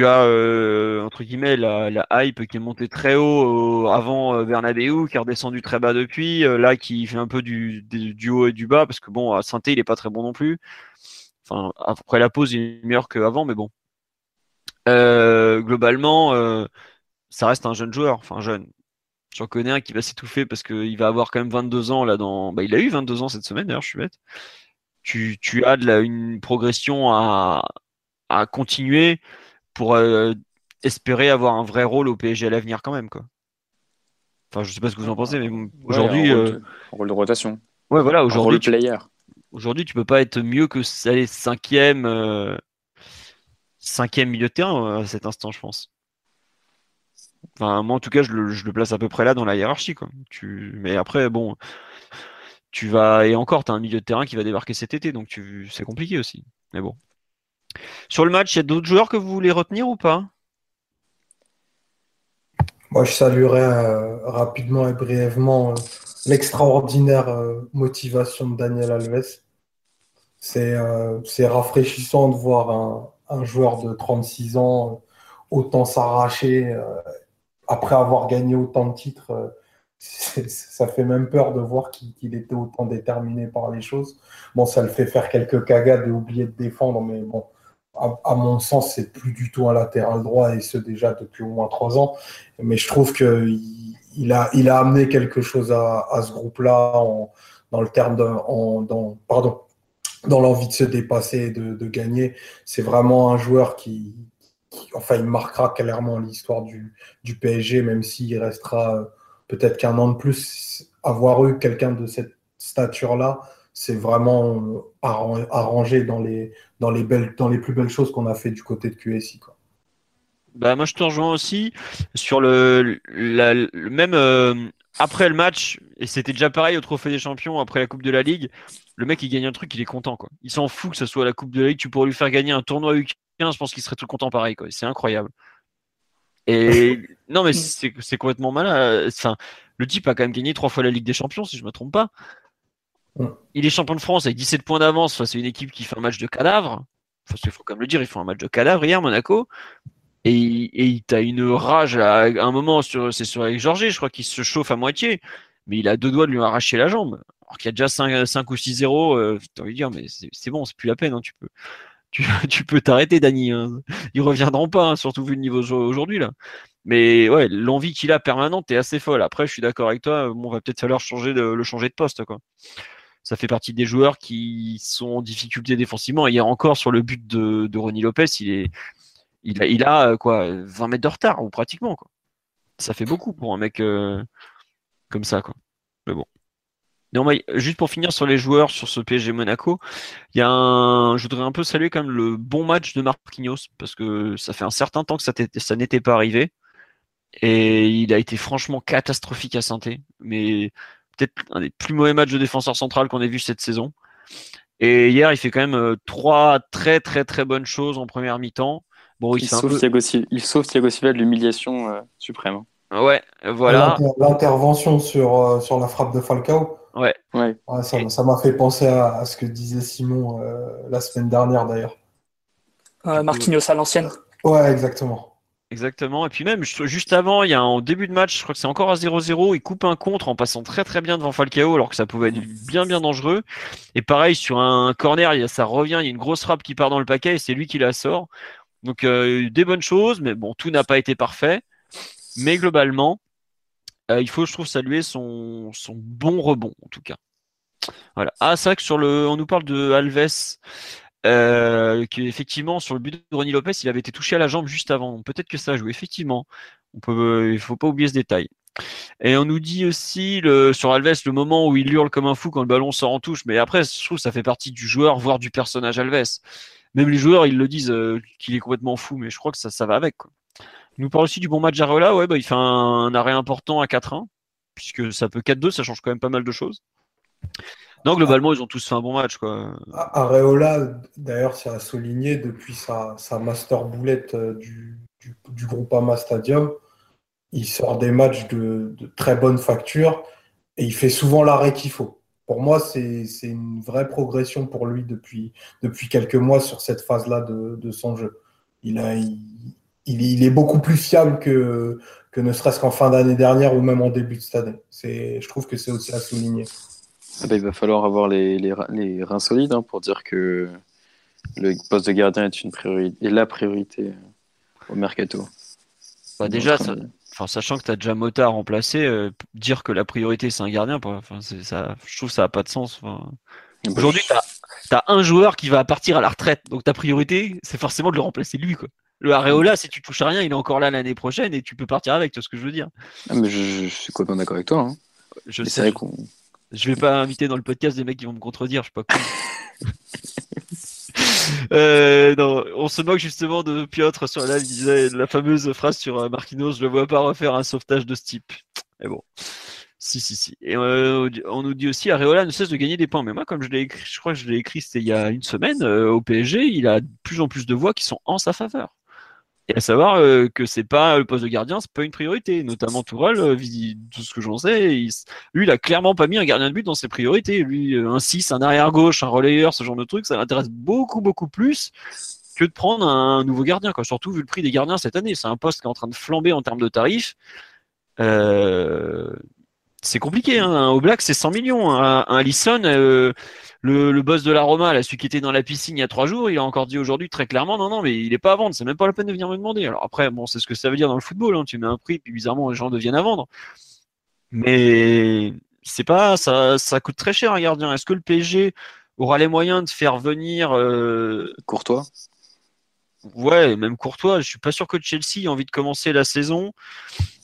euh, entre guillemets, la, hype qui est montée très haut avant euh, Bernabeu, qui est redescendu très bas depuis, là, qui fait un peu du, du, haut et du bas parce que, bon, à saint il est pas très bon non plus. Enfin, après la pause, il est meilleur qu'avant, mais bon. globalement, ça reste un jeune joueur, enfin jeune. J'en connais un qui va s'étouffer parce qu'il va avoir quand même 22 ans là dans. Bah, il a eu 22 ans cette semaine d'ailleurs, je suis bête. Tu, tu as de la, une progression à, à continuer pour euh, espérer avoir un vrai rôle au PSG à l'avenir quand même quoi. Enfin, je sais pas ce que vous en pensez, mais aujourd'hui. Euh, rôle, de rotation. Ouais, voilà. Aujourd'hui, tu... player. Aujourd'hui, tu peux pas être mieux que allez, cinquième, euh, cinquième milieu de terrain à cet instant, je pense. Enfin, moi, en tout cas, je le, place à peu près là dans la hiérarchie. Quoi. Mais après, bon, tu vas. Et encore, tu as un milieu de terrain qui va débarquer cet été, donc tu... c'est compliqué aussi. Mais bon. Sur le match, il y a d'autres joueurs que vous voulez retenir ou pas? Moi, je saluerais euh, rapidement et brièvement euh, l'extraordinaire euh, motivation de Daniel Alves. C'est rafraîchissant de voir un, joueur de 36 ans autant s'arracher après avoir gagné autant de titres, euh, ça fait même peur de voir qu'il était autant déterminé par les choses. Bon, ça le fait faire quelques cagades et oublier de défendre, mais bon, à, mon sens, c'est plus du tout un latéral droit et ce déjà depuis au moins trois ans. Mais je trouve qu'il il a, amené quelque chose à, ce groupe-là dans le terme de, pardon, dans l'envie de se dépasser et de gagner. C'est vraiment un joueur qui, enfin, il marquera clairement l'histoire du, PSG, même s'il restera euh, peut-être qu'un an de plus. Avoir eu quelqu'un de cette stature-là, c'est vraiment euh, arrangé dans les, dans, les belles, dans les plus belles choses qu'on a fait du côté de QSI. Bah, moi, je te rejoins aussi sur le, même euh, après le match, et c'était déjà pareil au Trophée des Champions après la Coupe de la Ligue. Le mec, il gagne un truc, il est content. Il s'en fout que ce soit la Coupe de la Ligue. Tu pourrais lui faire gagner un tournoi je pense qu'il serait tout content pareil. C'est incroyable. Et non, mais c'est complètement malin. Enfin, le type a quand même gagné trois fois la Ligue des Champions, si je ne me trompe pas. Il est champion de France avec 17 points d'avance. c'est une équipe qui fait un match de cadavre. Enfin, il faut quand même le dire, ils font un match de cadavre hier, Monaco. Et, tu as une rage à, un moment, c'est sur avec Georges, je crois qu'il se chauffe à moitié. Mais il a deux doigts de lui arracher la jambe. Alors qu'il y a déjà 5, ou 6-0, euh, tu envie de dire, mais c'est bon, c'est plus la peine, hein, tu peux tu, peux t'arrêter, Dany. Hein. Ils reviendront pas, hein, surtout vu le niveau aujourd'hui là. Mais ouais, l'envie qu'il a permanente est assez folle. Après, je suis d'accord avec toi. Bon, on va peut-être falloir changer de, le changer de poste, quoi. Ça fait partie des joueurs qui sont en difficulté défensivement. Hier encore sur le but de, de Ronnie Lopez, il est, il a, il a quoi, 20 mètres de retard ou pratiquement quoi. Ça fait beaucoup pour un mec. Euh, comme ça, quoi. Mais bon. Non, mais juste pour finir sur les joueurs sur ce PSG Monaco, il y a un, je voudrais un peu saluer quand même le bon match de Marquinhos parce que ça fait un certain temps que ça, ça n'était pas arrivé et il a été franchement catastrophique à Sainté, mais peut-être un des plus mauvais matchs de défenseur central qu'on ait vu cette saison. Et hier, il fait quand même euh, trois très très très bonnes choses en première mi-temps. Bon, il, sauve, Thiago, Silva de l'humiliation euh, suprême. Ouais, voilà. L'intervention sur, euh, sur la frappe de Falcao. Ouais. ouais. ça m'a fait penser à, ce que disait Simon la semaine dernière d'ailleurs. Marquinhos à l'ancienne. Ouais, exactement. Exactement. Et puis même, juste avant, il y a un début de match, je crois que c'est encore à 0-0, il coupe un contre en passant très très bien devant Falcao, alors que ça pouvait être bien bien dangereux. Et pareil, sur un corner, il ça revient, il y a une grosse frappe qui part dans le paquet et c'est lui qui la sort. Donc euh, des bonnes choses, mais bon, tout n'a pas été parfait. Mais globalement, euh, il faut, je trouve, saluer son, bon rebond, en tout cas. Ah, c'est vrai que on nous parle de Alves. Euh, effectivement sur le but de Ronnie Lopez, il avait été touché à la jambe juste avant. Peut-être que ça a joué. Effectivement, on peut, il faut pas oublier ce détail. Et on nous dit aussi sur Alves le moment où il hurle comme un fou quand le ballon sort en touche. Mais après, je trouve ça fait partie du joueur, voire du personnage Alves. Même les joueurs, ils le disent euh, qu'il est complètement fou, mais je crois que ça, va avec. Il nous parle aussi du bon match Areola. Ouais, bah, il fait un, arrêt important à 4-1, puisque ça peut 4-2, ça change quand même pas mal de choses. Non, globalement, ils ont tous fait un bon match. Quoi. Areola, d'ailleurs, c'est à souligner depuis sa, sa master boulette euh, du, du, du Groupama Stadium. Il sort des matchs de, très bonne facture et il fait souvent l'arrêt qu'il faut. Pour moi, c'est une vraie progression pour lui depuis, depuis quelques mois sur cette phase-là de, son jeu. Il, a, est beaucoup plus fiable que, que ne serait-ce qu'en fin d'année dernière ou même en début de cette année. Je trouve que c'est aussi à souligner. Ah bah, il va falloir avoir les, les, reins solides hein, pour dire que le poste de gardien est, une priorité, est la priorité euh, au mercato. Bah déjà, enfin, sachant que tu as déjà Mota remplacé, euh, dire que la priorité c'est un gardien, enfin, ça, je trouve que ça n'a pas de sens. Aujourd'hui, tu as, un joueur qui va partir à la retraite, donc ta priorité c'est forcément de le remplacer lui. Quoi. Le Areola, si tu touches à rien, il est encore là l'année prochaine et tu peux partir avec, tu vois ce que je veux dire. Ah, mais je, suis complètement d'accord avec toi. Hein. Je sais qu'on je vais pas inviter dans le podcast des mecs qui vont me contredire, je sais pas quoi. Euh, non, on se moque justement de Piotr sur la, il disait la fameuse phrase sur euh, Marquinhos, je le vois pas refaire un sauvetage de ce type. Mais bon. Si, si, si. Et euh, on nous dit aussi, Areola ne cesse de gagner des points. Mais moi, comme je l'ai écrit, je crois que je l'ai écrit, c'était il y a une semaine, au PSG, il a de plus en plus de voix qui sont en sa faveur. Et à savoir euh, que c'est pas le poste de gardien, c'est pas une priorité. Notamment Tourelle, euh, tout ce que j'en sais, lui, il a clairement pas mis un gardien de but dans ses priorités. Lui, euh, un 6, un arrière gauche, un relayeur, ce genre de truc, ça l'intéresse beaucoup, beaucoup plus que de prendre un nouveau gardien. Surtout vu le prix des gardiens cette année. C'est un poste qui est en train de flamber en termes de tarifs. C'est compliqué. Hein. Au Black, c'est 100 millions. Un, un Allison, le, boss de la Roma, là, celui qui était dans la piscine il y a trois jours, il a encore dit aujourd'hui très clairement non, non, mais il n'est pas à vendre, c'est même pas la peine de venir me demander. Alors après, bon, c'est ce que ça veut dire dans le football, hein. tu mets un prix, puis bizarrement, les gens deviennent à vendre. Mais c'est pas, ça, ça coûte très cher un gardien. Est-ce que le PSG aura les moyens de faire venir euh... Courtois? Ouais, même Courtois, je suis pas sûr que Chelsea ait envie de commencer la saison.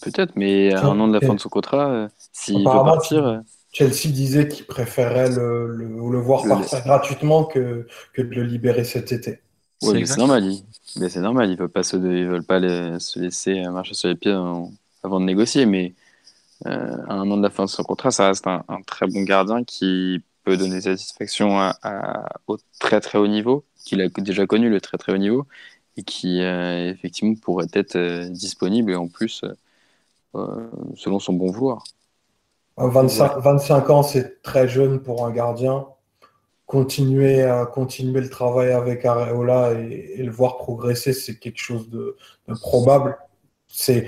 Peut-être, mais à un an de la fin de son contrat, euh, s'il veut partir. Euh, Chelsea disait qu'il préférait le, le, voir partir gratuitement que, que de le libérer cet été. Oui, c'est normal. Mais c'est normal. Ils ne veulent pas, se, veulent pas se laisser marcher sur les pieds avant de négocier. Mais euh, à un an de la fin de son contrat, ça reste un, très bon gardien qui peut donner satisfaction à, au très très haut niveau, qu'il a déjà connu le très très haut niveau, et qui euh, effectivement pourrait être euh, disponible et en plus selon son bon vouloir. 25, 25 ans, c'est très jeune pour un gardien. Continuer, à continuer le travail avec Areola et, le voir progresser, c'est quelque chose de, probable. C'est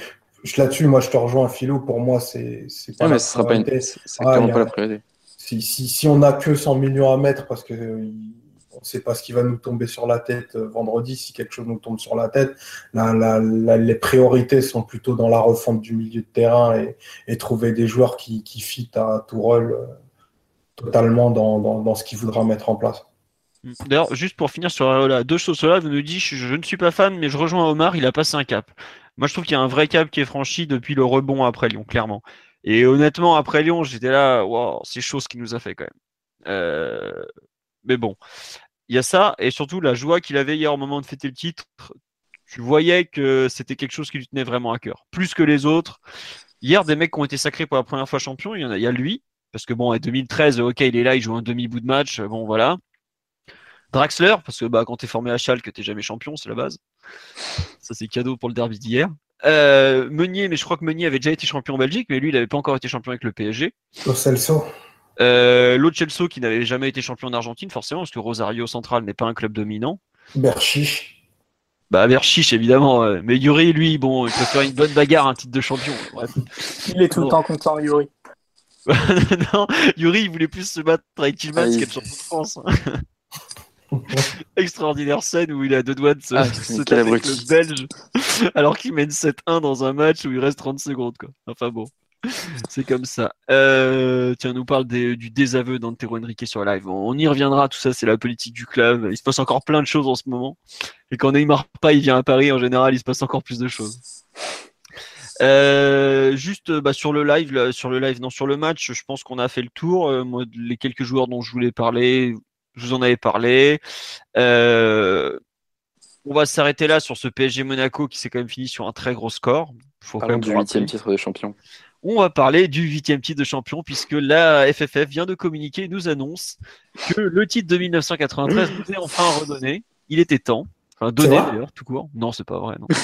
là-dessus, moi, je te rejoins, Philo. Pour moi, c'est pas. mais ce sera pas, une... pas la priorité. Si, si, si, on n'a que 100 millions à mettre, parce que on ne sait pas ce qui va nous tomber sur la tête euh, vendredi, si quelque chose nous tombe sur la tête. les priorités sont plutôt dans la refonte du milieu de terrain et, trouver des joueurs qui, qui fit à Tourelle euh, totalement dans, ce qu'il voudra mettre en place. D'ailleurs, juste pour finir sur Areola, deux choses. Cela vous nous dit je, ne suis pas fan, mais je rejoins Omar, il a passé un cap. Moi, je trouve qu'il y a un vrai cap qui est franchi depuis le rebond après Lyon, clairement. Et honnêtement, après Lyon, j'étais là, wow, c'est chaud ce qu'il nous a fait quand même. mais bon, il y a ça, et surtout la joie qu'il avait hier au moment de fêter le titre. Tu voyais que c'était quelque chose qui lui tenait vraiment à cœur, plus que les autres. Hier, des mecs qui ont été sacrés pour la première fois champion, il y, en a, il lui, parce que bon, en 2013, ok, il est là, il joue un demi-bout de match, bon voilà. Draxler, parce que bah, quand t'es formé à Schalke, t'es jamais champion, c'est la base. Ça, c'est cadeau pour le derby d'hier. Euh, Meunier, mais je crois que Meunier avait déjà été champion en Belgique, mais lui, il n'avait pas encore été champion avec le PSG. Euh, qui n'avait jamais été champion en Argentine, forcément, parce que Rosario Central n'est pas un club dominant. Berchiche. Bah, Berchiche, évidemment. Mais Yuri, lui, bon, il peut faire une bonne bagarre, un titre de champion. Il est tout le temps content, Yuri. non, Yuri, il voulait plus se battre avec Tillmans ah, qu'être champion de France. Extraordinaire scène où il a deux doigts de se, ah, avec le belge alors qu'il mène 7-1 dans un match où il reste 30 secondes. Quoi. Enfin bon, c'est comme ça. Euh, tiens, on nous parle du désaveu d'Antero Henrique sur live. On y reviendra, tout ça, c'est la politique du club. Il se passe encore plein de choses en ce moment. Et quand Neymar pas, il vient à Paris, en général, il se passe encore plus de choses. Euh, juste bah, sur le live, sur le live, non sur le match, je pense qu'on a fait le tour. Euh, moi, les quelques joueurs dont je voulais parler, je vous en avais parlé. Euh, on va s'arrêter là sur ce PSG Monaco qui s'est quand même fini sur un très gros score. Faut quand même du huitième titre de champion. On va parler du huitième titre de champion puisque la FFF vient de communiquer et nous annonce que le titre de 1993 nous est enfin redonné. Il était temps. Enfin, donné d'ailleurs, tout court. Non, c'est pas vrai. Non.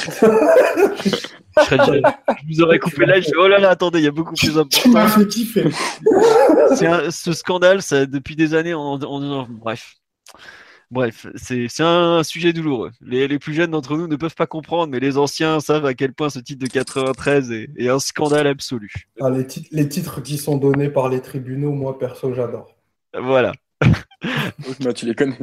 je, vous aurais coupé là. Je oh là là, attendez, il y a beaucoup plus important. c'est ce scandale, ça, depuis des années, on, bref. Bref, c'est un sujet douloureux. Les, les plus jeunes d'entre nous ne peuvent pas comprendre, mais les anciens savent à quel point ce titre de 93 est, un scandale absolu. Ah, les, titres, les titres qui sont donnés par les tribunaux, moi perso, j'adore. Voilà. Moi, tu les connais.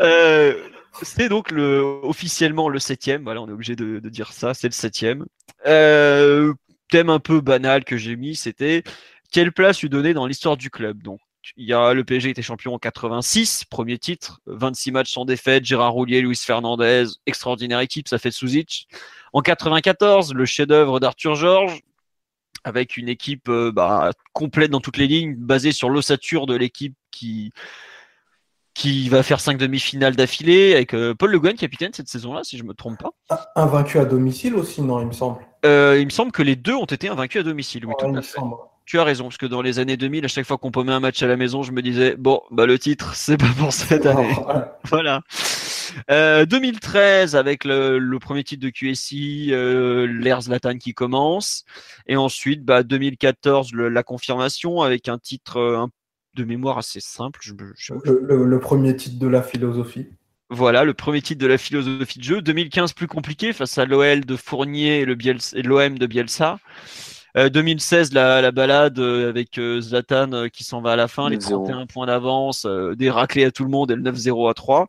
euh, c'est donc le, officiellement le septième. Voilà, on est obligé de, dire ça. C'est le septième. Euh, thème un peu banal que j'ai mis, c'était quelle place lui donner dans l'histoire du club? Donc, il y a le PSG était champion en 86, premier titre, 26 matchs sans défaite, Gérard Roulier, Luis Fernandez, extraordinaire équipe, ça fait Souzic. En 94, le chef-d'œuvre d'Arthur Georges, avec une équipe euh, bah, complète dans toutes les lignes, basée sur l'ossature de l'équipe qui qui va faire cinq demi-finales d'affilée avec euh, Paul Le Guen capitaine cette saison-là, si je me trompe pas. Ah, invaincu à domicile aussi, non, il me semble. Euh, il me semble que les deux ont été invaincus à domicile. Oui, Tu as raison, parce que dans les années 2000, à chaque fois qu'on paumait un match à la maison, je me disais bon, bah le titre, c'est pas pour cette année. voilà. 2013 euh, avec le, premier titre de QSI, euh, l'Air Zlatan qui commence, et ensuite bah, 2014 la confirmation avec un titre un de mémoire assez simple. le, premier titre de la philosophie. Voilà, le premier titre de la philosophie de jeu. 2015 plus compliqué face à l'OL de Fournier et l'OM de Bielsa. 2016, euh, la, balade euh, avec euh, Zlatan qui s'en va à la fin, les 31 points d'avance, des raclés à tout le monde et le 9-0 à 3.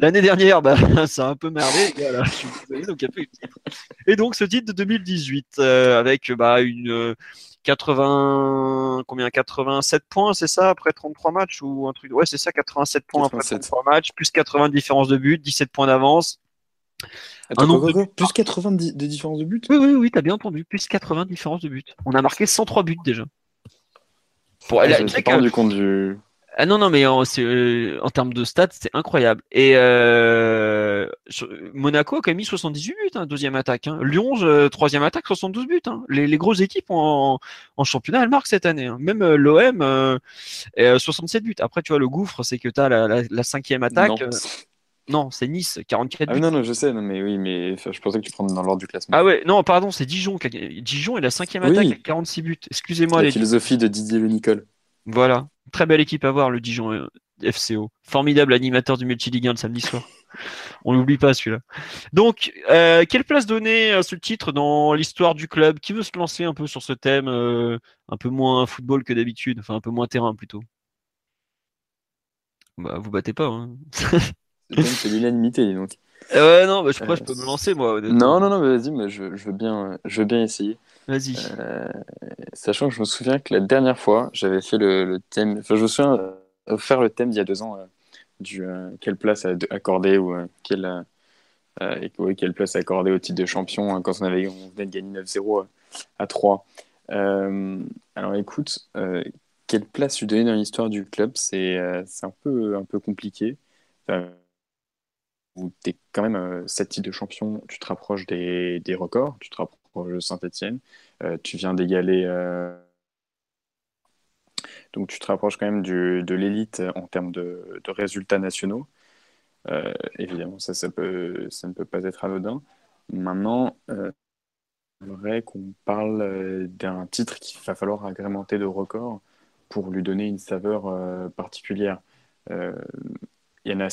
L'année dernière, bah, ça a un peu merdé. et donc ce titre de 2018 avec bah, une 80 combien 87 points, c'est ça après 33 matchs ou un truc? Ouais, c'est ça 87 points après 33 matchs, plus 80 différences de but, 17 points d'avance. Plus 80 de différence de but? Oui, oui, oui, t'as bien entendu. Plus 80 différences de but. On a marqué 103 buts déjà. Pour, ah, je me suis pas rendu compte du. Ah non, non, mais en, euh, en termes de stats, c'est incroyable. Et euh, Monaco a quand même mis 78 buts, hein, deuxième attaque. Hein. Lyon, euh, troisième attaque, 72 buts. Hein. Les, les, grosses équipes en, en, championnat, elles marquent cette année. Hein. Même l'OM, 67 buts. Après, tu vois, le gouffre, c'est que tu as la, la, la, cinquième attaque. Non, c'est Nice, 44 ah, buts. non, non, je sais, non, mais oui, mais je pensais que tu prenais dans l'ordre du classement. Ah ouais, non, pardon, c'est Dijon. Dijon est la cinquième attaque avec 46 buts. Excusez-moi. La philosophie de Didier Le Nicole. Voilà. Très belle équipe à voir, le Dijon euh, FCO. Formidable animateur du Multiligue 1 le samedi soir. On l'oublie pas celui-là. Donc, euh, quelle place donner à ce titre dans l'histoire du club? Qui veut se lancer un peu sur ce thème euh, un peu moins football que d'habitude? Enfin, un peu moins terrain plutôt. Bah, vous battez pas. Hein. C'est l'unanimité, donc. Ouais, non, bah, je crois que je peux me lancer, moi. Non, non, non, vas-y, mais je, veux bien, je veux bien essayer. Vas-y. Euh, sachant que je me souviens que la dernière fois, j'avais fait le, thème. Enfin, je me souviens euh, faire le thème il y a deux ans euh, du quelle place accorder ou quelle, quelle place accorder au titre de champion hein, quand on, avait, on venait de gagner 9-0 à 3. alors écoute, quelle place lui donner dans l'histoire du club, c'est un, peu, un peu compliqué. Tu es quand même 7 titres de champion, tu te rapproches des, records, tu te rapproches de Saint-Etienne, tu viens d'égaler donc tu te rapproches quand même de l'élite en termes de, résultats nationaux. Euh, évidemment, ça, ne peut pas être anodin. Maintenant, euh, vrai qu'on parle euh, d'un titre qu'il va falloir agrémenter de records pour lui donner une saveur euh, particulière. Il y en a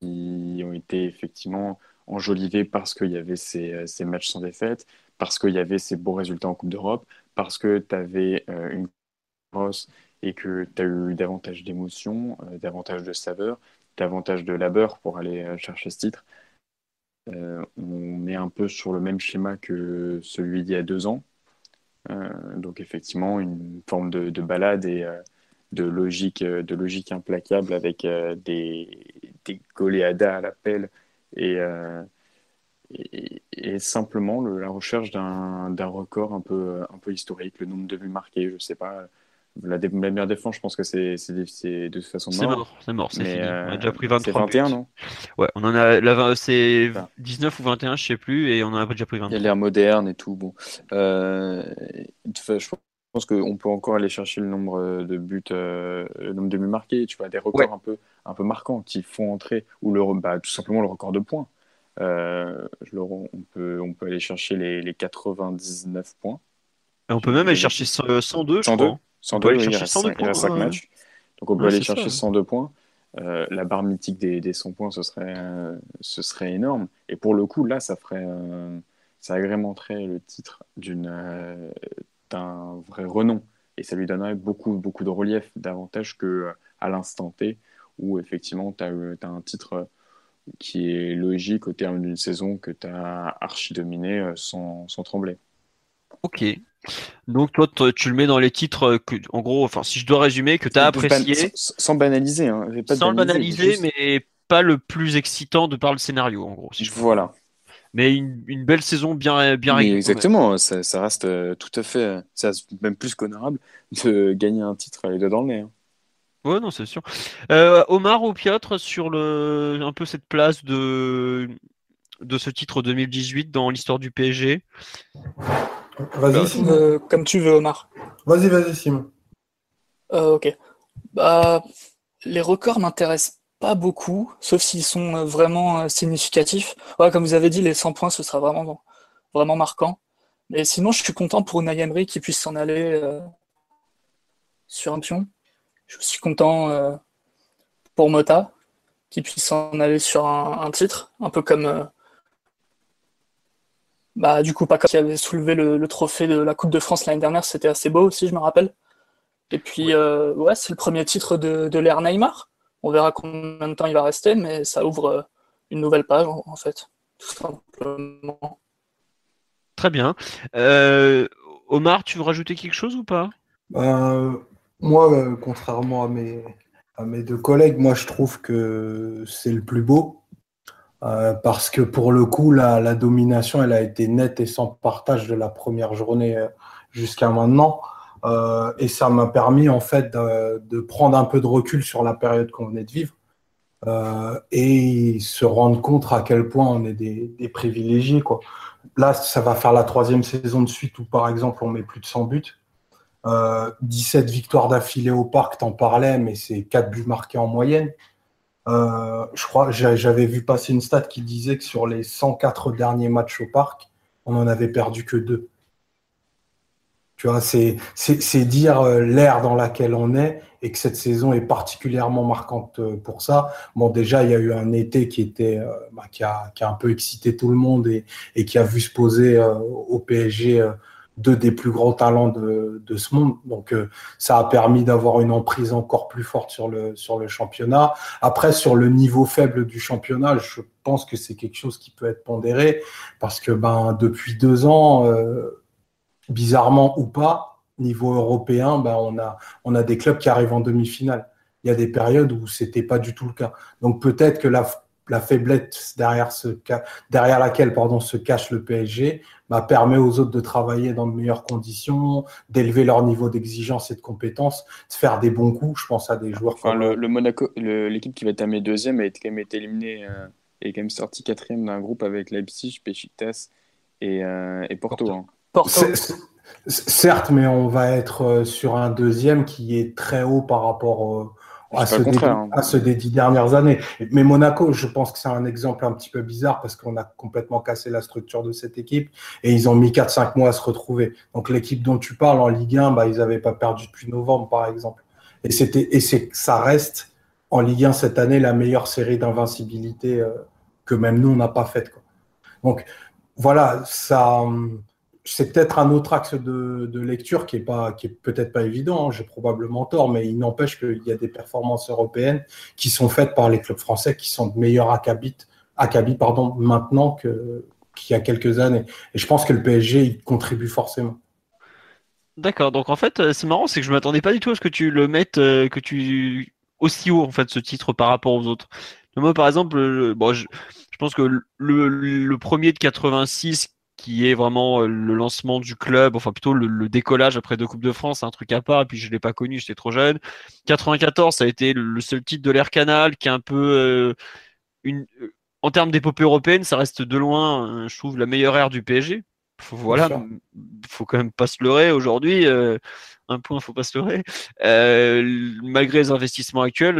qui ont été effectivement enjolivés parce qu'il y avait ces, ces, matchs sans défaite, parce qu'il y avait ces beaux résultats en Coupe d'Europe, parce que tu avais une grosse et que tu as eu davantage d'émotions, euh, davantage de saveur, davantage de labeur pour aller euh, chercher ce titre. Euh, on est un peu sur le même schéma que celui d'il y a deux ans. donc effectivement, une forme de, balade et de, logique, de logique implacable avec des, des goleadas à l'appel et, et, simplement la recherche d'un record un peu, un peu historique, le nombre de buts marqués, je ne sais pas, la, meilleure défense, je pense que c'est de toute façon mort. C'est mort, c'est mort, c'est fini. on a déjà pris 23 C'est 21, non? Ouais, on en a. C'est 19 ou 21, je sais plus, et on en a déjà pris 23. Il y a l'air moderne et tout. Bon. Euh, je pense qu'on peut encore aller chercher le nombre de buts, euh, le nombre de buts marqués, tu vois, des records un, peu, un peu marquants qui font entrer, ou le, bah, tout simplement le record de points. Euh, je on, peut, on peut aller chercher les, les 99 points. Et on peut même aller chercher 102, 102 je crois. 102, il, reste 5, matchs. Donc on peut aller chercher 102 points. Euh, la barre mythique des, des 100 points, ce serait, euh, ce serait énorme. Et pour le coup, là, ça ferait, euh, ça agrémenterait le titre d'une, d'un vrai renom. Et ça lui donnerait beaucoup, beaucoup de relief, davantage que à l'instant T, où effectivement, tu as, as, un titre qui est logique au terme d'une saison que tu as archi dominé sans, sans trembler. Ok, donc toi, tu le mets dans les titres que, en gros, enfin, si je dois résumer, que tu as apprécié. Sans, banaliser, hein. sans banaliser, mais pas le plus excitant de par le scénario, en gros. voilà. Mais une, belle saison bien, bien réglée. Exactement, ça, reste euh, tout à fait, ça même plus qu'honorable de gagner un titre les deux dans le nez. Hein. Ouais, non, c'est sûr. Euh, Omar ou Piotr sur le, un peu cette place de, de ce titre 2018 dans l'histoire du PSG Vas-y, euh, comme tu veux, Omar. Vas-y, vas-y, Simon. Euh, ok. Bah, les records m'intéressent pas beaucoup, sauf s'ils sont euh, vraiment significatifs. Ouais, comme vous avez dit, les 100 points, ce sera vraiment, vraiment marquant. Mais sinon, je suis content pour Emery qui puisse s'en aller sur un pion. Je suis content pour Mota qui puisse s'en aller sur un, un, titre, un peu comme bah, du coup, Paca qui avait soulevé le, trophée de la Coupe de France l'année dernière, c'était assez beau aussi, je me rappelle. Et puis, euh, ouais, c'est le premier titre de, de l'ère Neymar. On verra combien de temps il va rester, mais ça ouvre euh, une nouvelle page, en, fait, tout simplement. Très bien. Euh, Omar, tu veux rajouter quelque chose ou pas? Moi, contrairement à mes, à mes deux collègues, moi, je trouve que c'est le plus beau. Euh, parce que pour le coup, la, domination, elle a été nette et sans partage de la première journée euh, jusqu'à maintenant. Euh, et ça m'a permis en fait de, prendre un peu de recul sur la période qu'on venait de vivre et se rendre compte à quel point on est des, privilégiés. Quoi. Là, ça va faire la troisième saison de suite où, par exemple, on met plus de 100 buts. 17 victoires d'affilée au parc, t'en parlais, mais c'est 4 buts marqués en moyenne. Euh, je crois j'avais vu passer une stat qui disait que sur les 104 derniers matchs au parc, on en avait perdu que deux. Tu vois, c'est dire euh, l'ère dans laquelle on est et que cette saison est particulièrement marquante euh, pour ça. Bon, déjà, il y a eu un été qui était bah, qui, a, qui, a, un peu excité tout le monde et, et qui a vu se poser au PSG deux des plus grands talents de, de ce monde. Donc, euh, ça a permis d'avoir une emprise encore plus forte sur le, sur le championnat. Après, sur le niveau faible du championnat, je pense que c'est quelque chose qui peut être pondéré parce que ben, depuis deux ans, euh, bizarrement ou pas, niveau européen, ben, on, a, on a des clubs qui arrivent en demi-finale. Il y a des périodes où c'était pas du tout le cas. Donc, peut-être que la la faiblesse derrière, ce, derrière laquelle pardon, se cache le PSG bah, permet aux autres de travailler dans de meilleures conditions, d'élever leur niveau d'exigence et de compétence, de faire des bons coups. Je pense à des joueurs enfin, le, le, Monaco, l'équipe qui va terminer deuxième a quand même été éliminée euh, et quand même sorti quatrième d'un groupe avec Leipzig, Besiktas et, euh, et Porto. Porto. Hein. Porto. Certes, mais on va être euh, sur un deuxième qui est très haut par rapport à, ceux des, hein. à ceux des dix dernières années. Mais Monaco, je pense que c'est un exemple un petit peu bizarre parce qu'on a complètement cassé la structure de cette équipe et ils ont mis 4-5 mois à se retrouver. Donc l'équipe dont tu parles en Ligue 1, bah, ils n'avaient pas perdu depuis novembre, par exemple. Et, c'était, et c'est, ça reste en Ligue 1 cette année la meilleure série d'invincibilité euh, que même nous, on n'a pas faite. Quoi. Donc voilà, ça c'est peut-être un autre axe de, lecture qui est pas, qui est peut-être pas évident. Hein, j'ai probablement tort, mais il n'empêche qu'il y a des performances européennes qui sont faites par les clubs français qui sont de meilleurs acabit, acabit pardon, maintenant que qu'il y a quelques années. Et je pense que le PSG y contribue forcément. D'accord. Donc en fait, c'est marrant, c'est que je m'attendais pas du tout à ce que tu le mettes, euh, que tu aussi haut en fait ce titre par rapport aux autres. Moi, par exemple, bon, je, pense que le, le, premier de 86 qui est vraiment euh, le lancement du club, enfin plutôt le, décollage après deux Coupes de France, un truc à part, et puis je l'ai pas connu, j'étais trop jeune. 94, ça a été le seul titre de l'Air Canal, qui est un peu euh, une, en termes d'épopée européenne, ça reste de loin, je trouve, la meilleure ère du PSG. Faut, voilà, faut quand même pas se leurrer aujourd'hui. Euh, un point, faut pas se leurrer. malgré les investissements actuels,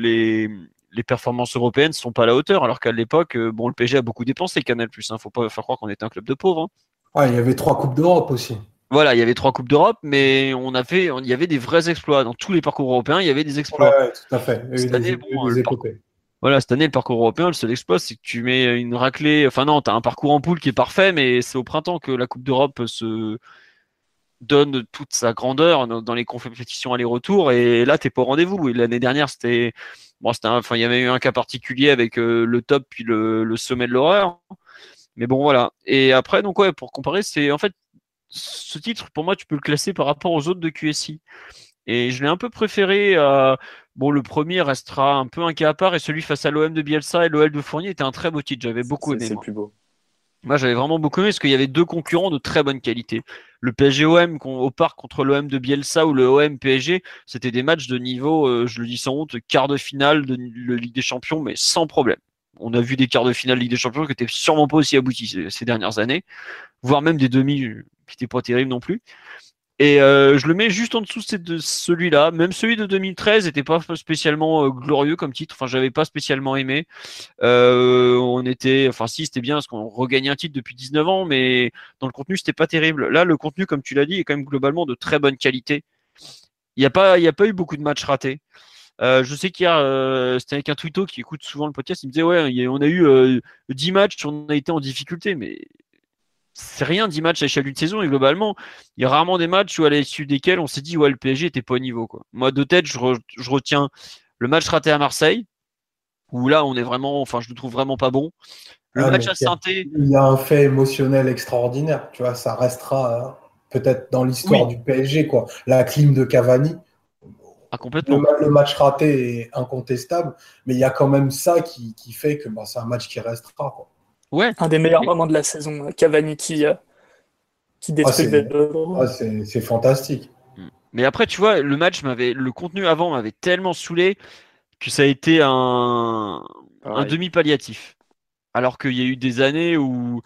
les, les performances européennes sont pas à la hauteur, alors qu'à l'époque, euh, bon, le PSG a beaucoup dépensé Canal+. Il hein, faut pas faire croire qu'on était un club de pauvres. Hein. Ouais, il y avait trois coupes d'Europe aussi. Voilà, il y avait trois coupes d'Europe, mais on a fait, il y avait des vrais exploits dans tous les parcours européens. Il y avait des exploits. Ouais, tout à fait. Cette année, voilà, cette année, le parcours européen, le seul exploit, c'est que tu mets une raclée. Enfin non, tu as un parcours en poule qui est parfait, mais c'est au printemps que la Coupe d'Europe se donne toute sa grandeur dans les compétitions aller-retour. Et là, t'es pas au rendez-vous. L'année dernière, c'était Bon, enfin, il y avait eu un cas particulier avec euh, le top puis le, sommet de l'horreur. Mais bon, voilà. Et après, donc ouais, pour comparer, c'est en fait ce titre pour moi, tu peux le classer par rapport aux autres de QSI. Et je l'ai un peu préféré. bon, le premier restera un peu un cas à part et celui face à l'OM de Bielsa et l'OL de Fournier était un très beau titre. J'avais beaucoup aimé. C'est plus beau. Moi, j'avais vraiment beaucoup aimé parce qu'il y avait deux concurrents de très bonne qualité. Le PSG-OM au parc contre l'OM de Bielsa ou le OM-PSG, c'était des matchs de niveau, euh, je le dis sans honte, quart de finale de, Ligue des Champions, mais sans problème. On a vu des quarts de finale de Ligue des Champions qui n'étaient sûrement pas aussi aboutis ces, ces dernières années, voire même des demi qui n'étaient pas terribles non plus. Et euh, je le mets juste en dessous de celui-là. Même celui de 2013 n'était pas spécialement euh, glorieux comme titre. Enfin, j'avais pas spécialement aimé. Euh, on était, enfin, si c'était bien parce qu'on regagnait un titre depuis 19 ans, mais dans le contenu c'était pas terrible. Là, le contenu, comme tu l'as dit, est quand même globalement de très bonne qualité. Il n'y a pas, il y a pas eu beaucoup de matchs ratés. je sais qu'hier, c'était avec un twitto qui écoute souvent le podcast, il me disait ouais, on a eu 10 matchs, on a été en difficulté, mais c'est rien 10 matchs à échelle d'une saison et globalement, il y a rarement des matchs où à l'issue desquels on s'est dit ouais le PSG était pas au niveau quoi. Moi de tête, je, retiens le match raté à Marseille où là on est vraiment enfin je le trouve vraiment pas bon. Le ah, match à saint Il y a un fait émotionnel extraordinaire, tu vois, ça restera euh, peut-être dans l'histoire du PSG quoi. La clim de Cavani. Ah, complètement. Le, match raté est incontestable, mais il y a quand même ça qui, fait que bah, c'est un match qui restera quoi. Un des meilleurs moments de la saison, Cavani qui, euh, qui détruit ah, ah c'est fantastique. Mais après, tu vois, le match m'avait, le contenu avant m'avait tellement saoulé que ça a été un, un demi-palliatif. Alors qu'il y a eu des années où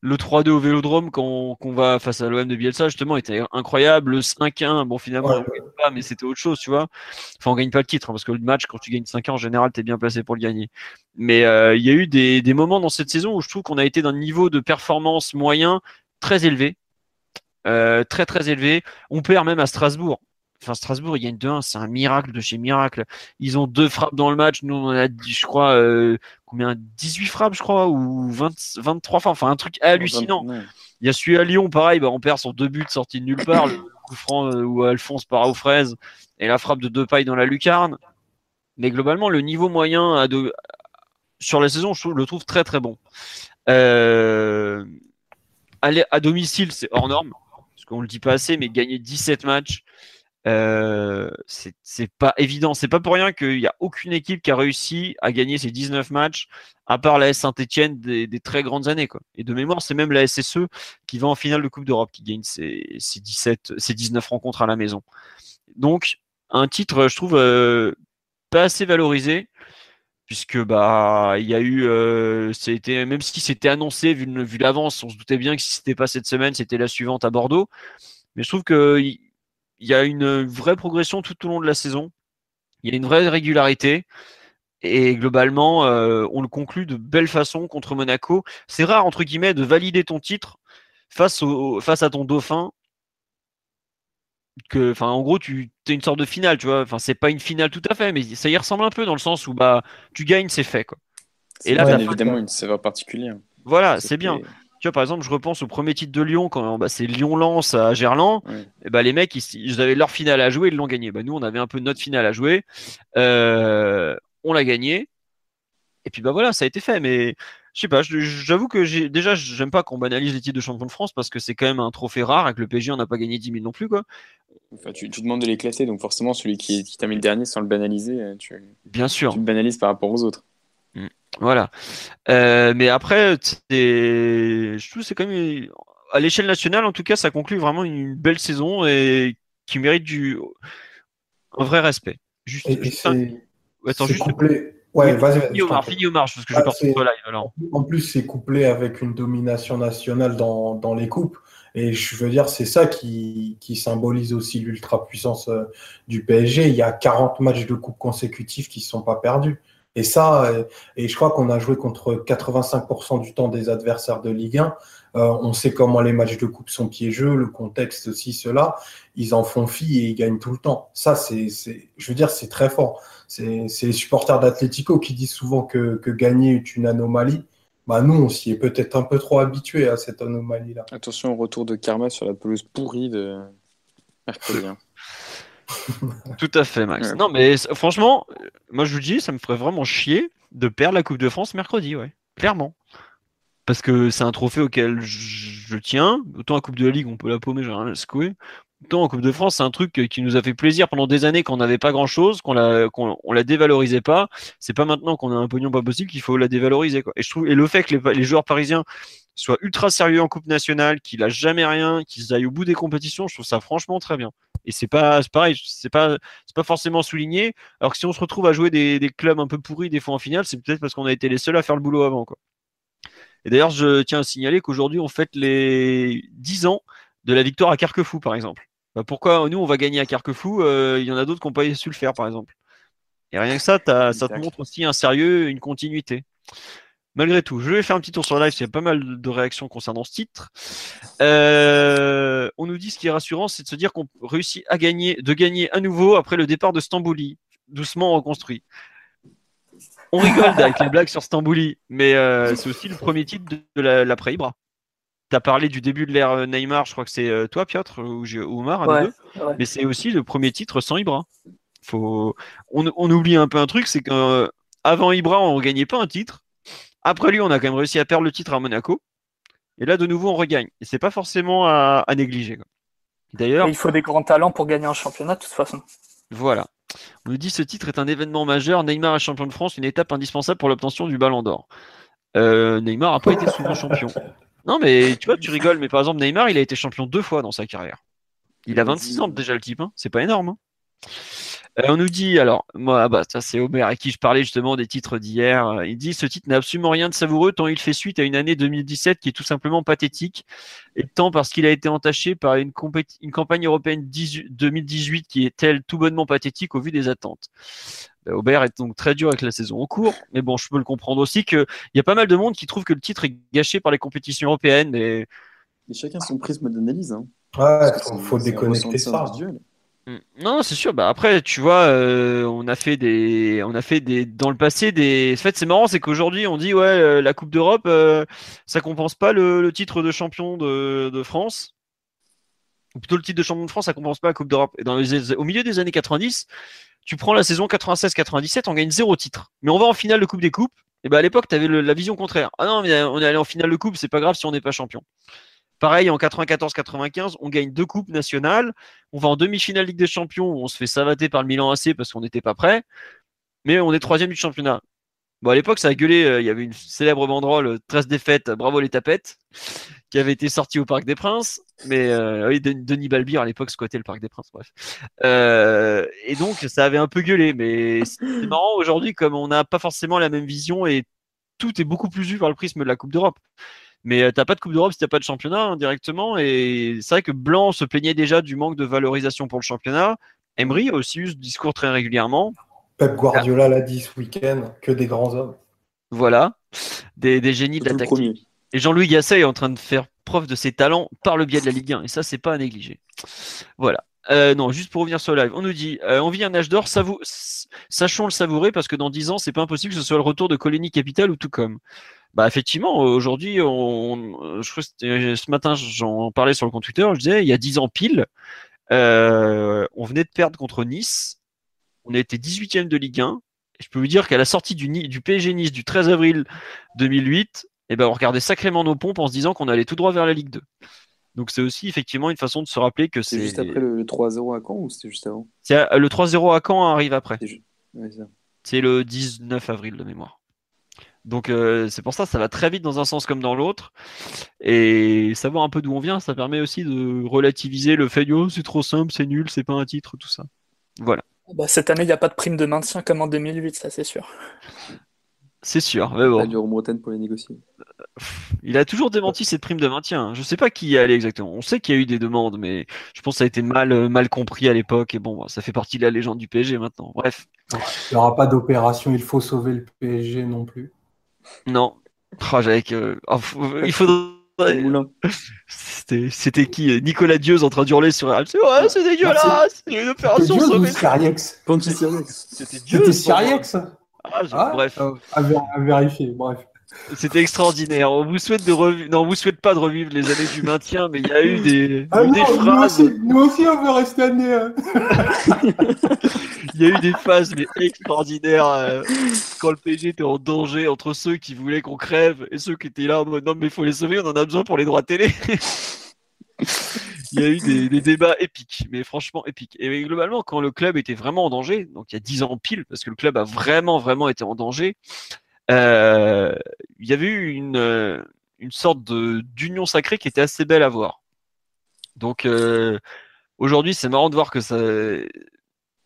le 3-2 au Vélodrome quand, on va face à l'OM de Bielsa justement était incroyable. Le 5-1, bon finalement on gagne pas, mais c'était autre chose, tu vois. Enfin on gagne pas le titre hein, parce que le match quand tu gagnes 5-1 en général t'es bien placé pour le gagner. Mais euh, il y a eu des, des, moments dans cette saison où je trouve qu'on a été d'un niveau de performance moyen très élevé, euh, très très élevé. On perd même à Strasbourg. Enfin, Strasbourg, ils gagnent 2-1, c'est un miracle de chez miracle. Ils ont deux frappes dans le match. Nous, on a, je crois, euh, combien? 18 frappes, je crois, ou 20, 23 frappes. Enfin, un truc hallucinant. Il y a celui à Lyon, pareil, bah, on perd sur deux buts sortis de nulle part. le coup franc euh, où Alphonse part aux fraises et la frappe de deux pailles dans la lucarne. Mais globalement, le niveau moyen à sur la saison, je le trouve très très bon. Euh, aller à domicile, c'est hors norme, parce qu'on le dit pas assez, mais gagner 17 matchs, Euh, c'est pas évident. C'est pas pour rien qu'il n'y a aucune équipe qui a réussi à gagner ces 19 matchs, à part la S des, très grandes années. Quoi. Et de mémoire, c'est même la SSE qui va en finale de Coupe d'Europe, qui gagne ses, 17, ses 19 rencontres à la maison. Donc, un titre, je trouve, euh, pas assez valorisé puisque bah il y a eu euh, c'était même si c'était annoncé vu, vu l'avance on se doutait bien que si c'était pas cette semaine c'était la suivante à Bordeaux mais je trouve que il y a une vraie progression tout au long de la saison. Il y a une vraie régularité. Et globalement, euh, on le conclut de belle façon contre Monaco. C'est rare, entre guillemets, de valider ton titre face, au, face à ton dauphin. Que, enfin, en gros, tu es une sorte de finale, tu vois. Enfin, c'est pas une finale tout à fait, mais ça y ressemble un peu dans le sens où bah, tu gagnes, c'est fait, quoi. Et là, évidemment, une saveur particulière. Voilà, c'est bien. Tu vois, par exemple, je repense au premier titre de Lyon, quand bah, c'est Lyon-Lens à Gerland. Et bah, les mecs, ils, avaient leur finale à jouer, ils l'ont gagné. Bah, nous, on avait un peu notre finale à jouer. Euh, on l'a gagné. Et puis, bah voilà, ça a été fait. Mais je sais pas, j'avoue que j'ai déjà, j'aime pas qu'on banalise les titres de champion de France parce que c'est quand même un trophée rare. Avec le PSG, on n'a pas gagné 10 000 non plus. Quoi. Enfin, tu, demandes de les classer, donc forcément, celui qui, qui mis le dernier sans le banaliser, euh, tu, Bien sûr. tu le banalises par rapport aux autres. Voilà. Euh, mais après, je trouve c'est quand même à l'échelle nationale, en tout cas, ça conclut vraiment une belle saison et qui mérite du un vrai respect. Juste, Attends, juste... couplé. Ouais, vas-y, vas-y. Omar, fini Omar, parce que je vais ah, live. Alors. En plus, c'est couplé avec une domination nationale dans, dans les coupes. Et je veux dire, c'est ça qui, qui, symbolise aussi l'ultra-puissance euh, du PSG. Il y a 40 matchs de coupe consécutifs qui ne sont pas perdus. Et ça, euh, et je crois qu'on a joué contre 85% du temps des adversaires de Ligue 1. Euh, on sait comment les matchs de coupe sont piégeux, le contexte aussi, cela. Ils en font fi et ils gagnent tout le temps. Ça, c'est, je veux dire, c'est très fort. C'est les supporters d'Atletico qui disent souvent que, que gagner est une anomalie. Bah nous, on s'y est peut-être un peu trop habitué à cette anomalie-là. Attention au retour de Karma sur la pelouse pourrie de mercredi. Tout à fait, Max. Non, mais franchement, moi je vous dis, ça me ferait vraiment chier de perdre la Coupe de France mercredi, ouais. Clairement. Parce que c'est un trophée auquel je tiens. Autant la Coupe de la Ligue, on peut la paumer, j'ai rien à secouer. Autant en Coupe de France, c'est un truc qui nous a fait plaisir pendant des années qu'on n'avait pas grand chose, qu'on la, qu'on la dévalorisait pas. C'est pas maintenant qu'on a un pognon pas possible qu'il faut la dévaloriser, quoi. Et je trouve, et le fait que les, les joueurs parisiens soient ultra sérieux en Coupe nationale, qu'ils lâchent jamais rien, qu'ils aillent au bout des compétitions, je trouve ça franchement très bien. Et c'est pas pareil, c'est pas c'est pas forcément souligné. Alors que si on se retrouve à jouer des, des clubs un peu pourris des fois en finale, c'est peut-être parce qu'on a été les seuls à faire le boulot avant. Quoi. Et d'ailleurs, je tiens à signaler qu'aujourd'hui, on fête les 10 ans de la victoire à Carquefou, par exemple. Bah, pourquoi nous, on va gagner à Carquefou euh, Il y en a d'autres qui n'ont pas su le faire, par exemple. Et rien que ça, ça te montre aussi un sérieux, une continuité. Malgré tout, je vais faire un petit tour sur live, il y a pas mal de réactions concernant ce titre. Euh, on nous dit ce qui est rassurant, c'est de se dire qu'on réussit à gagner, de gagner à nouveau après le départ de Stambouli, doucement reconstruit. On rigole avec les blagues sur Stambouli, mais euh, c'est aussi le premier titre de, l'après-Ibra. Tu as parlé du début de l'ère euh, Neymar, je crois que c'est toi, Piotr, ou, Omar, un deux. mais c'est aussi le premier titre sans Ibra. Faut... On, on, oublie un peu un truc, c'est qu'avant Ibra, on ne gagnait pas un titre. Après lui, on a quand même réussi à perdre le titre à Monaco. Et là, de nouveau, on regagne. Et c'est pas forcément à, négliger. D'ailleurs. Il faut des grands talents pour gagner un championnat, de toute façon. Voilà. On nous dit ce titre est un événement majeur. Neymar est champion de France, une étape indispensable pour l'obtention du ballon d'or. Euh, Neymar n'a pas été souvent champion. Non, mais tu vois, tu rigoles, mais par exemple, Neymar, il a été champion deux fois dans sa carrière. Il a 26 ans déjà, le type. Hein. C'est pas énorme. Hein. Euh, on nous dit, alors, moi, ah bah, ça c'est Homer à qui je parlais justement des titres d'hier. Il dit, ce titre n'a absolument rien de savoureux tant il fait suite à une année 2017 qui est tout simplement pathétique, et tant parce qu'il a été entaché par une, une campagne européenne 2018 qui est elle tout bonnement pathétique au vu des attentes. Bah, Aubert est donc très dur avec la saison en cours, mais bon, je peux le comprendre aussi qu'il y a pas mal de monde qui trouve que le titre est gâché par les compétitions européennes. Et, chacun son prisme d'analyse. Hein. Ouais, faut, faut déconnecter ça. Non, c'est sûr. Bah après, tu vois, euh, on a fait des, on a fait des, dans le passé des. En fait, c'est marrant, c'est qu'aujourd'hui, on dit ouais, euh, la Coupe d'Europe, euh, ça compense pas le, titre de champion de, France. Ou plutôt le titre de champion de France, ça compense pas la Coupe d'Europe. Et au milieu des années 90, tu prends la saison 96-97, on gagne zéro titre. Mais on va en finale de Coupe des Coupes. Et ben à l'époque, tu avais la vision contraire. Ah non, mais on est allé en finale de Coupe, c'est pas grave si on n'est pas champion. Pareil, en 94-95, on gagne deux coupes nationales. On va en demi-finale Ligue des Champions où on se fait savater par le Milan AC parce qu'on n'était pas prêt. Mais on est troisième du championnat. Bon, à l'époque, ça a gueulé. euh, Il y avait une célèbre banderole, euh, 13 défaites, bravo les tapettes, qui avait été sortie au Parc des Princes. Mais euh, oui, Den- Denis Balbir, à l'époque, squattait le Parc des Princes. Bref. Euh, et donc, ça avait un peu gueulé. Mais c'est marrant aujourd'hui, comme on n'a pas forcément la même vision et tout est beaucoup plus vu par le prisme de la Coupe d'Europe. Mais euh, t'as pas de Coupe d'Europe si t'as pas de championnat hein, directement. Et c'est vrai que Blanc se plaignait déjà du manque de valorisation pour le championnat. Emery a aussi eu ce discours très régulièrement. Pep Guardiola l'a dit ce week-end, que des grands hommes. Voilà, des, des génies de la tactique. Et Jean-Louis Gasset est en train de faire preuve de ses talents par le biais de la Ligue 1. Et ça, c'est pas à négliger. Voilà. Euh, non, juste pour revenir sur le live, on nous dit euh, on vit un âge d'or, sachons le savourer parce que dans 10 ans, c'est pas impossible que ce soit le retour de Coligny Capital ou tout comme. Bah effectivement, aujourd'hui, on, je crois que c'était- ce matin, j'en parlais sur le compte Twitter, je disais il y a 10 ans pile, euh, on venait de perdre contre Nice, on a été 18e de Ligue 1, et je peux vous dire qu'à la sortie du, PSG Nice du 13 avril 2008, eh ben, on regardait sacrément nos pompes en se disant qu'on allait tout droit vers la Ligue 2. Donc c'est aussi effectivement une façon de se rappeler que C'est c'est juste après le, le 3-0 à Caen ou c'était juste avant? Euh, le 3-0 à Caen arrive après. Ouais. C'est le 19 avril de mémoire. Donc euh, c'est pour ça ça va très vite dans un sens comme dans l'autre. Et savoir un peu d'où on vient, ça permet aussi de relativiser le fait oh, c'est trop simple, c'est nul, c'est pas un titre, tout ça. Voilà, Bah, cette année, il n'y a pas de prime de maintien comme en 2008, ça c'est sûr. c'est sûr. Mais bon, du Bretagne pour les négocier. il a toujours démenti cette prime de maintien. Je sais pas qui y est allé exactement. On sait qu'il y a eu des demandes, mais je pense que ça a été mal, euh, mal compris à l'époque. Et bon, ça fait partie de la légende du PSG maintenant. Bref, Il n'y aura pas d'opération, il faut sauver le PSG non plus. Non. Oh, j'avais que- oh, faut- il faudrait. C'était, c'était qui euh, Nicolas Dieuze en train d'hurler sur RMC. Ouais, c'est dégueulasse! Il y a une C'était opération Dieu sauvée. C'était C'était Dieuze. Siriex Ah, Ah, bref, euh, à vérifier, bref. C'était extraordinaire. On vous souhaite de revivre, non, on vous souhaite pas de revivre les années du maintien, mais il y a eu des, Ah non, des nous, aussi, nous aussi, on veut rester nez. hein. il y a eu des phases mais extraordinaires euh, quand le PSG était en danger entre ceux qui voulaient qu'on crève et ceux qui étaient là en mode non mais il faut les sauver, on en a besoin pour les droits télé. Il y a eu des, des débats épiques, mais franchement épiques. Et globalement, quand le club était vraiment en danger, donc il y a 10 ans pile, parce que le club a vraiment, vraiment été en danger, euh, il y avait eu une, euh, une sorte d'union sacrée qui était assez belle à voir. Donc euh, aujourd'hui, c'est marrant de voir que ça,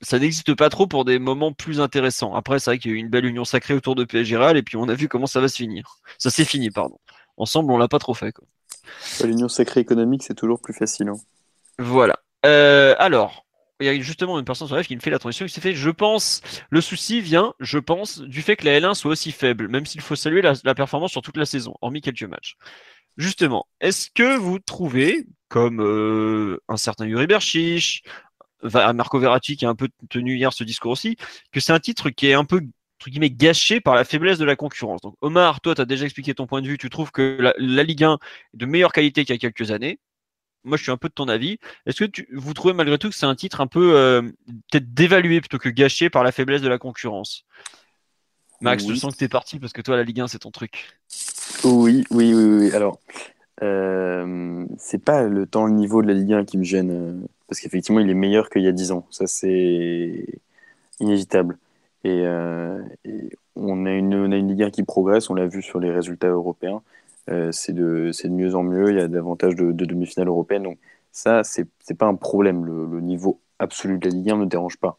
ça n'existe pas trop pour des moments plus intéressants. Après, c'est vrai qu'il y a eu une belle union sacrée autour de PSG Real, et puis on a vu comment ça va se finir. Ça s'est fini, pardon. Ensemble, on l'a pas trop fait. L'union sacrée économique, c'est toujours plus facile. hein. Voilà. Euh, alors, il y a justement une personne sur live qui me fait la transition qui s'est fait Je pense, le souci vient, je pense, du fait que la L1 soit aussi faible, même s'il faut saluer la, la performance sur toute la saison, hormis quelques matchs. Justement, est-ce que vous trouvez, comme euh, un certain Yuri Berchiche, Va- Marco Verratti qui a un peu tenu hier ce discours aussi, que c'est un titre qui est un peu guillemets gâché par la faiblesse de la concurrence? Donc Omar, toi tu as déjà expliqué ton point de vue, tu trouves que la, la Ligue 1 est de meilleure qualité qu'il y a quelques années. Moi je suis un peu de ton avis. Est-ce que tu, vous trouvez malgré tout que c'est un titre un peu euh, peut-être dévalué plutôt que gâché par la faiblesse de la concurrence? Max, je sens que t'es parti parce que toi la Ligue 1 c'est ton truc. Oui, oui, oui, oui. Alors, euh, c'est pas le temps, le niveau de la Ligue 1 qui me gêne, euh, parce qu'effectivement, il est meilleur qu'il y a 10 ans. Ça, c'est inévitable. Et, euh, et on, a une, on a une Ligue 1 qui progresse, on l'a vu sur les résultats européens. Euh, c'est de, de mieux en mieux, il y a davantage de, de demi-finales européennes. Donc, ça, c'est pas un problème. Le, niveau absolu de la Ligue 1 ne me dérange pas.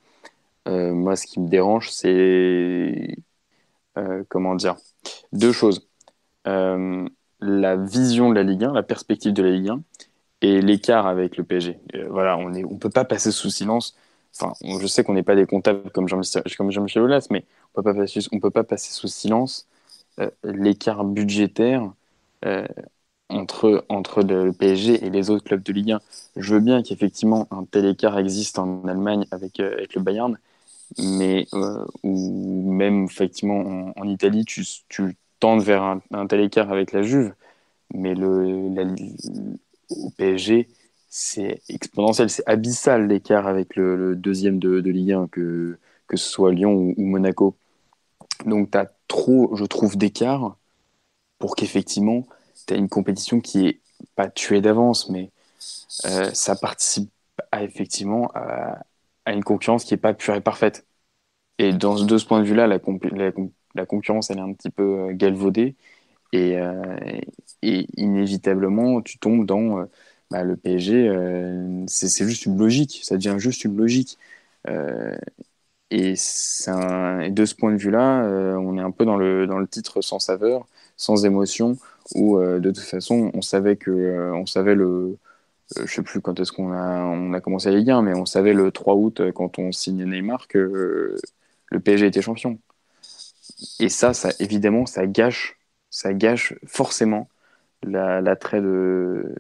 Euh, moi, ce qui me dérange, c'est. euh, comment dire Deux choses. La vision de la Ligue 1, la perspective de la Ligue 1 et l'écart avec le PSG. Voilà, on ne on peut pas passer sous silence. Enfin, je sais qu'on n'est pas des comptables comme Jean-Michel Aulas, mais on peut peut pas passer sous silence l'écart budgétaire entre, entre le PSG et les autres clubs de Ligue 1. Je veux bien qu'effectivement un tel écart existe en Allemagne avec, euh, avec le Bayern, mais euh, ou même effectivement en, Italie, tu, tu tentes vers un, tel écart avec la Juve, mais le, la- au PSG, c'est exponentiel, c'est abyssal l'écart avec le, le deuxième de, de Ligue 1, que, que ce soit Lyon ou, ou Monaco. Donc tu as trop, je trouve, d'écart pour qu'effectivement tu as une compétition qui est pas tuer d'avance, mais ça participe à, effectivement à, une concurrence qui n'est pas pure et parfaite. Et dans, de ce point de vue-là, la, la, concurrence, elle est un petit peu galvaudée. Et, et inévitablement, tu tombes dans bah, le PSG, euh, c'est juste une logique, ça devient juste une logique. Euh, et, de ce point de vue-là, euh, on est un peu dans le, dans le titre sans saveur, sans émotion, où de toute façon, on savait que, on savait le, je sais plus quand est-ce qu'on a, on a commencé la Ligue 1, mais on savait le 3 août, quand on signait Neymar, que le PSG était champion. Et ça, ça évidemment, ça gâche, ça gâche forcément l'attrait de,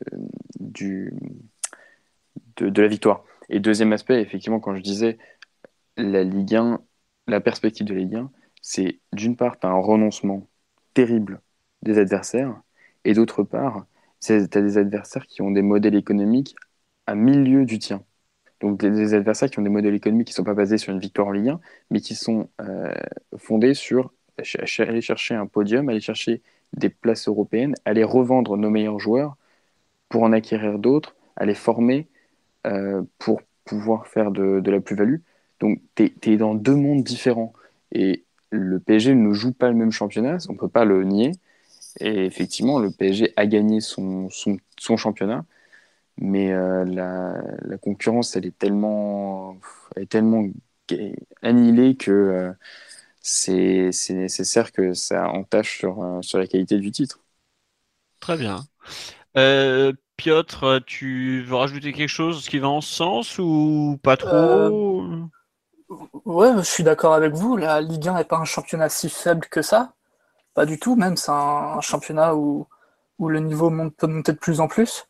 du, de, la victoire. Et deuxième aspect, effectivement, quand je disais la Ligue 1, la perspective de Ligue 1, c'est d'une part, un renoncement terrible des adversaires, et d'autre part, tu as des adversaires qui ont des modèles économiques à milieu du tien. Donc des adversaires qui ont des modèles économiques qui ne sont pas basés sur une victoire en Ligue 1, mais qui sont euh, fondés sur aller chercher un podium, aller chercher des places européennes, aller revendre nos meilleurs joueurs pour en acquérir d'autres, les former euh, pour pouvoir faire de, la plus-value. Donc, tu es, dans deux mondes différents. Et le PSG ne joue pas le même championnat, on ne peut pas le nier. Et effectivement, le PSG a gagné son, son, championnat, mais euh, la, concurrence, elle est tellement, elle est tellement annihilée que euh, c'est nécessaire que ça entache sur, euh, sur la qualité du titre. Très bien. Euh, Piotr, tu veux rajouter quelque chose qui va en ce sens ou pas trop? Euh, Ouais, je suis d'accord avec vous. La Ligue 1 n'est pas un championnat si faible que ça. Pas du tout, même. C'est un, championnat où, où le niveau monte, peut monter de plus en plus.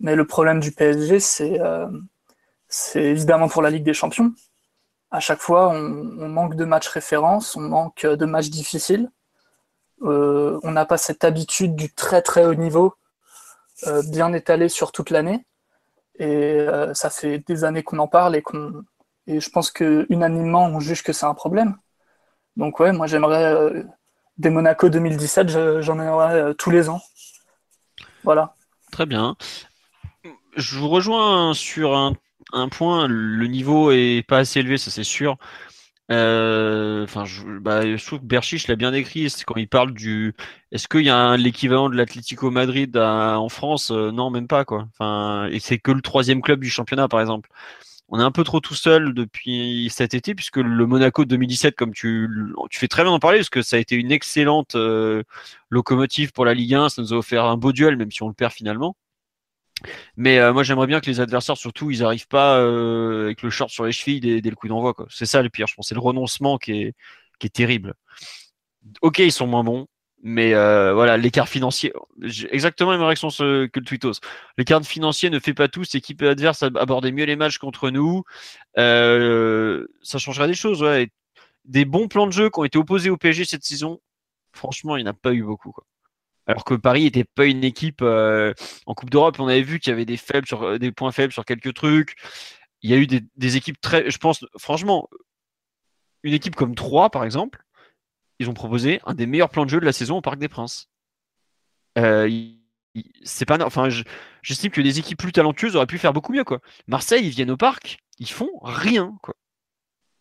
Mais le problème du PSG, c'est c'est évidemment pour la Ligue des Champions à chaque fois, on, manque de matchs références, on manque de matchs difficiles. Euh, on n'a pas cette habitude du très très haut niveau euh, bien étalé sur toute l'année. Et euh, ça fait des années qu'on en parle et, qu'on, et je pense que unanimement on juge que c'est un problème. Donc ouais, moi j'aimerais des Monaco 2017, j'en aimerais tous les ans. Voilà. Très bien. Je vous rejoins sur un point, le niveau est pas assez élevé, ça c'est sûr. Euh, bah, je trouve que Berchiche l'a bien décrit. C'est quand il parle du. Est-ce qu'il y a l'équivalent de l'Atlético Madrid en France? Euh, Non, même pas quoi. Enfin, et c'est que le troisième club du championnat, par exemple. On est un peu trop tout seul depuis cet été, puisque le Monaco 2017, comme tu, fais très bien en parler, parce que ça a été une excellente euh, locomotive pour la Ligue 1. Ça nous a offert un beau duel, même si on le perd finalement. Mais euh, moi, j'aimerais bien que les adversaires, surtout, ils n'arrivent pas euh, avec le short sur les chevilles dès, le coup d'envoi. C'est ça le pire, je pense. C'est le renoncement qui est terrible. Ok, ils sont moins bons, mais euh, voilà, l'écart financier, exactement la même réaction que le Twitos. L'écart financier ne fait pas tout. L'équipe adverse aborder mieux les matchs contre nous. ça changerait des choses. Des bons plans de jeu qui ont été opposés au PSG cette saison, franchement, il n'y en a pas eu beaucoup. Alors que Paris n'était pas une équipe euh, en Coupe d'Europe. On avait vu qu'il y avait des, faibles sur, euh, des points faibles sur quelques trucs. Il y a eu des, équipes très. Je pense, franchement, une équipe comme 3, par exemple, ils ont proposé un des meilleurs plans de jeu de la saison au Parc des Princes. Euh, c'est pas. Enfin, j'estime que des équipes plus talentueuses auraient pu faire beaucoup mieux. Quoi. Marseille, ils viennent au parc, ils font rien. Quoi.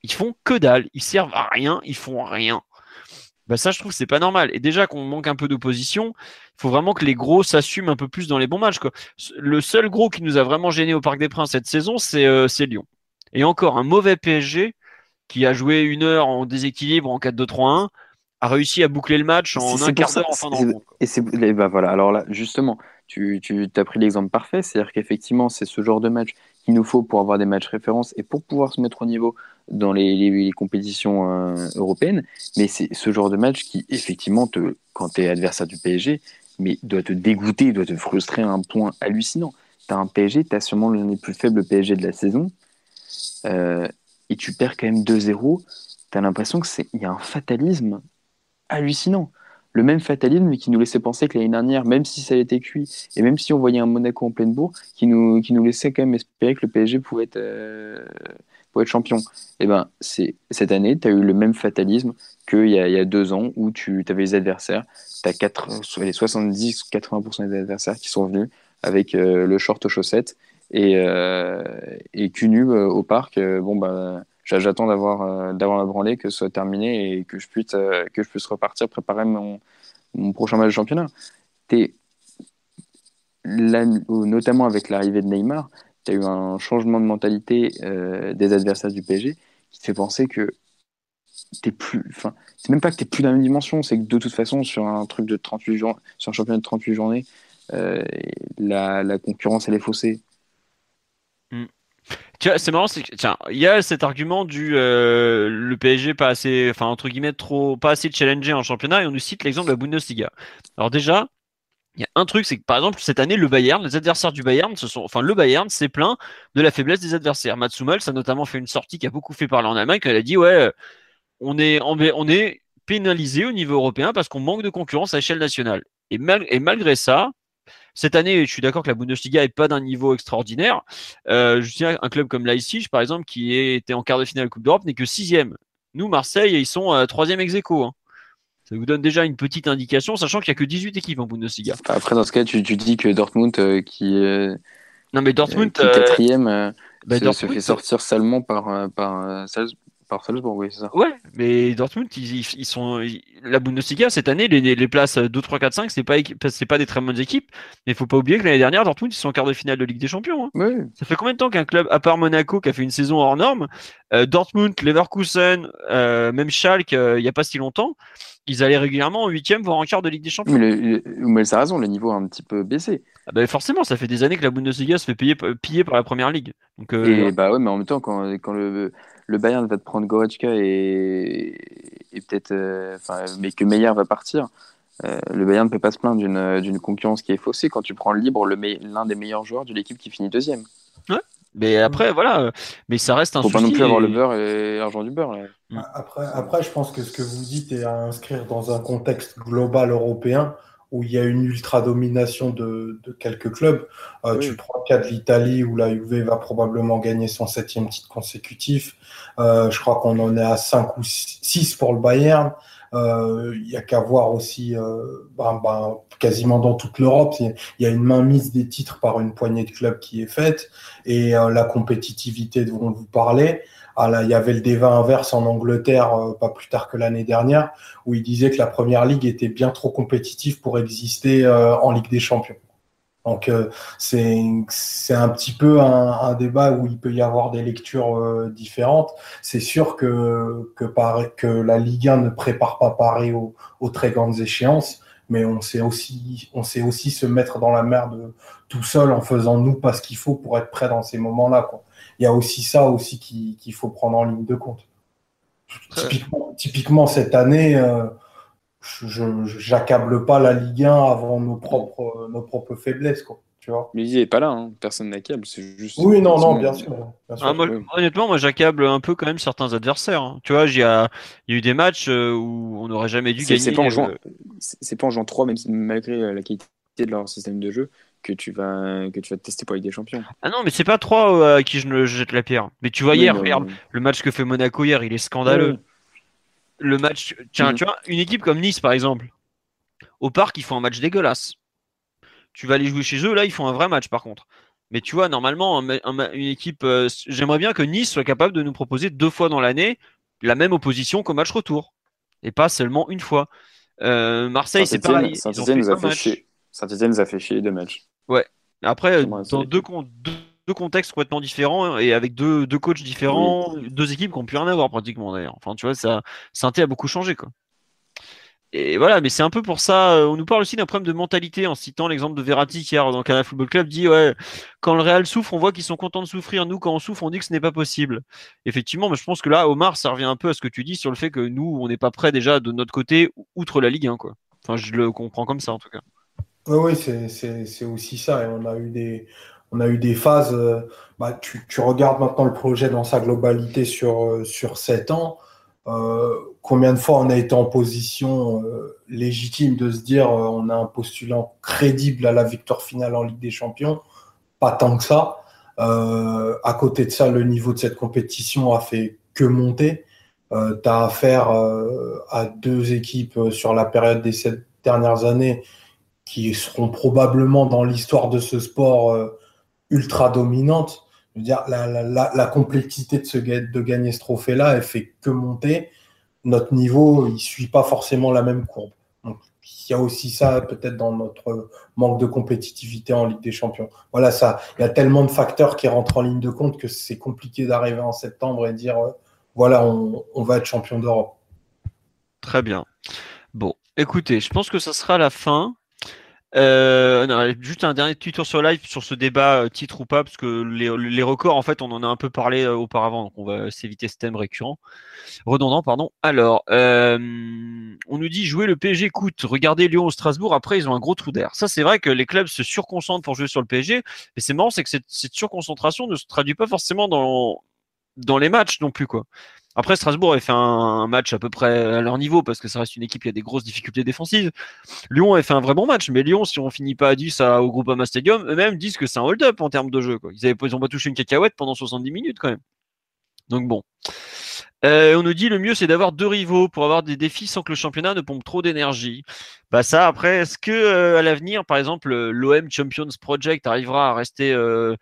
Ils font que dalle. Ils servent à rien, ils font rien. Bah ça, je trouve c'est pas normal. Et déjà qu'on manque un peu d'opposition, il faut vraiment que les gros s'assument un peu plus dans les bons matchs. Le seul gros qui nous a vraiment gêné au Parc des Princes cette saison, c'est euh, Lyon. Et encore un mauvais PSG qui a joué une heure en déséquilibre en 4-2-3-1 a réussi à boucler le match en un quart d'heure en fin de Et c'est bah voilà. Alors là, justement, tu, tu as pris l'exemple parfait, c'est-à-dire qu'effectivement, c'est ce genre de match qu'il nous faut pour avoir des matchs références et pour pouvoir se mettre au niveau dans les, compétitions euh, européennes. Mais c'est ce genre de match qui, effectivement, te, quand tu es adversaire du PSG, mais doit te dégoûter, doit te frustrer à un point hallucinant. Tu as un PSG, tu as sûrement l'un des plus faibles PSG de la saison, euh, et tu perds quand même 2-0. Tu as l'impression qu'il y a un fatalisme hallucinant. Le même fatalisme qui nous laissait penser que l'année dernière, même si ça été cuit, et même si on voyait un Monaco en pleine bourre, qui nous, qui nous laissait quand même espérer que le PSG pouvait être, euh, pour être champion. Et eh ben, cette année, tu as eu le même fatalisme qu'il y, a, il y a deux ans où tu avais les adversaires, tu as 70-80% des adversaires qui sont venus avec le short aux chaussettes et, et cul nu au parc. bon, bah, j'attends d'avoir d'avoir la branlée, que ce soit terminé et que je puisse, que je puisse repartir, préparer mon, prochain match de championnat. Es, notamment avec l'arrivée de Neymar, tu as eu un changement de mentalité des adversaires du PSG qui te fait penser que t'es plus. Enfin, c'est même pas que t'es plus dans la même dimension, c'est que de toute façon, sur un truc de 38 jours, sur un championnat de 38 journées, euh, la, la, concurrence elle est faussée. Hmm. C'est marrant, tiens, il y a cet argument du euh, le PSG pas assez, enfin entre guillemets trop, pas assez challengé en championnat, et on nous cite l'exemple de la Bundesliga. Alors déjà, il y a un truc, c'est que par exemple cette année le Bayern, les adversaires du Bayern, se sont, enfin le Bayern s'est plaint de la faiblesse des adversaires. Mats Hummels a notamment fait une sortie qui a beaucoup fait parler en Allemagne, quand a dit ouais on est, on est pénalisé au niveau européen parce qu'on manque de concurrence à échelle nationale. Et, malgré ça, cette année, je suis d'accord que la Bundesliga n'est pas d'un niveau extraordinaire. Euh, je tiens un club comme Leipzig, par exemple, qui était en quart de finale Coupe d'Europe, n'est que sixième. Nous, Marseille, ils sont euh, troisième ex aequo. Hein. Ça vous donne déjà une petite indication, sachant qu'il n'y a que 18 équipes en Bundesliga. Après, dans ce cas, tu, dis que Dortmund, euh, qui est non, mais Dortmund, quatrième, bah, se, fait sortir salement par, par, par Salzbourg, oui, c'est ça. Ouais, mais Dortmund, ils, sont. la Bundesliga, cette année, les, les, places 2, 3, 4, 5, c'est pas, c'est pas des très bonnes équipes. Mais il faut pas oublier que l'année dernière, Dortmund, ils sont en quart de finale de Ligue des Champions. Hein. Ça fait combien de temps qu'un club, à part Monaco, qui a fait une saison hors norme, euh, Dortmund, Leverkusen, euh, même Schalke, euh, il n'y a pas si longtemps, ils allaient régulièrement en huitième, voire en quart de Ligue des Champions. Mais, mais ça a raison, le niveau a un petit peu baissé. Ah bah forcément, ça fait des années que la Bundesliga se fait payer, piller par la première ligue. Donc, et bah ouais, mais en même temps, quand, quand le le Bayern va te prendre Goretzka et, et peut-être, euh, mais que Meyer va partir. Euh, le Bayern ne peut pas se plaindre d'une concurrence qui est faussée quand tu prends libre l'un des meilleurs joueurs de l'équipe qui finit deuxième. Ouais. Mais après, voilà, mais ça reste un Faut pas non plus avoir le beurre et l'argent du beurre. Après, après, je pense que ce que vous dites est à inscrire dans un contexte global européen où il y a une ultra-domination de, quelques clubs. Euh, tu prends le cas de l'Italie, où la Juve va probablement gagner son septième titre consécutif. Euh, je crois qu'on en est à 5 ou 6 pour le Bayern. Euh, il y a qu'à voir aussi, ben, ben, quasiment dans toute l'Europe, il y a une mainmise des titres par une poignée de clubs qui est faite. Et la compétitivité dont vous parlez, ah il y avait le débat inverse en Angleterre, euh, pas plus tard que l'année dernière, où il disait que la première ligue était bien trop compétitive pour exister euh, en Ligue des Champions. Donc euh, c'est un petit peu un, débat où il peut y avoir des lectures différentes. C'est sûr que, que, que la Ligue 1 ne prépare pas pareil aux, aux, très grandes échéances, mais on sait, aussi, on sait aussi se mettre dans la merde tout seul en faisant nous pas ce qu'il faut pour être prêt dans ces moments-là il y a aussi ça aussi qu'il faut prendre en ligne de compte. Typiquement, cette année, euh, je n'accable pas la Ligue 1 avant nos propres, nos propres faiblesses. Quoi, tu vois Mais il n'est pas là, hein. personne n'accable. C'est juste. Oui, non, non, bien sûr. Ah, honnêtement, moi j'accable un peu quand même certains adversaires. Hein. Tu vois, il y, a, eu des matchs euh, où on n'aurait jamais dû gagner. C'est pas, en jouant, euh, pas en jouant 3, même malgré la qualité de leur système de jeu que tu vas que tu vas te tester pour Ligue des Champions. Ah non, mais c'est pas trois euh, à qui je ne jette la pierre. Mais tu vois hier, regarde, le match que fait Monaco hier, il est scandaleux. Le match, tiens, mhm. tu vois, une équipe comme Nice par exemple, au parc, ils font un match dégueulasse. Tu vas aller jouer chez eux, là, ils font un vrai match par contre. Mais tu vois, normalement, une équipe, euh, j'aimerais bien que Nice soit capable de nous proposer deux fois dans l'année la même opposition qu'au match retour, et pas seulement une fois. Euh, Marseille, c'est pareil. Saint-Etienne nous, a fait chier. nous a fait chier deux matchs. Ouais. Après, dans deux, deux, contextes complètement différents et avec deux, deux coachs différents, deux équipes qui n'ont plus rien à voir pratiquement d'ailleurs. Enfin, tu vois, ça, Sainté a beaucoup changé quoi. Et voilà, mais c'est un peu pour ça. Euh, on nous parle aussi d'un problème de mentalité en citant l'exemple de Verratti qui hier dans le Canal Football Club dit ouais, quand le Real souffre, on voit qu'ils sont contents de souffrir. Nous, quand on souffre, on dit que ce n'est pas possible. Effectivement, mais je pense que là, Omar, ça revient un peu à ce que tu dis sur le fait que nous, on n'est pas prêt déjà de notre côté, outre la Ligue 1 quoi. Enfin, je le comprends comme ça en tout cas. Oui, c'est aussi ça. Et on a eu des, on a eu des phases. Euh, bah, tu, tu, regardes maintenant le projet dans sa globalité sur, euh, sur 7 ans. Euh, combien de fois on a été en position légitime de se dire on a un postulant crédible à la victoire finale en Ligue des Champions? Pas tant que ça. à côté de ça, le niveau de cette compétition a fait que monter. tu as affaire à deux équipes sur la période des sept dernières années qui seront probablement dans l'histoire de ce sport euh, ultra dominante. Je veux dire, la, complexité de gagner ce trophée-là, elle fait que monter. Notre niveau, il ne suit pas forcément la même courbe. Donc, il y a aussi ça peut-être dans notre manque de compétitivité en Ligue des Champions. Voilà, ça, il y a tellement de facteurs qui rentrent en ligne de compte que c'est compliqué d'arriver en septembre et dire euh, voilà, on, on va être champion d'Europe. Très bien. Bon, écoutez, je pense que ça sera la fin. Euh, juste un dernier petit tour sur live sur ce débat euh, titre ou pas, parce que les, records, en fait, on en a un peu parlé euh, auparavant, donc on va s'éviter ce thème récurrent, redondant, pardon. Alors, on nous dit jouer le PSG coûte. Regardez Lyon au Strasbourg, après ils ont un gros trou d'air. Ça, c'est vrai que les clubs se surconcentrent pour jouer sur le PSG, mais c'est marrant, c'est que cette, cette surconcentration ne se traduit pas forcément dans dans les matchs non plus quoi. Après, Strasbourg avait fait un, match à peu près à leur niveau parce que ça reste une équipe qui a des grosses difficultés défensives. Lyon avait fait un vrai bon match, mais Lyon, si on finit pas à 10 à, au Groupama Stadium, eux-mêmes disent que c'est un hold-up en termes de jeu. Quoi. Ils, avaient, ils ont pas touché une cacahuète pendant 70 minutes quand même. Donc bon. Euh, on nous dit le mieux c'est d'avoir deux rivaux pour avoir des défis sans que le championnat ne pompe trop d'énergie. Bah ça après, est-ce que euh, à l'avenir, par exemple, l'OM Champions Project arrivera à rester euh,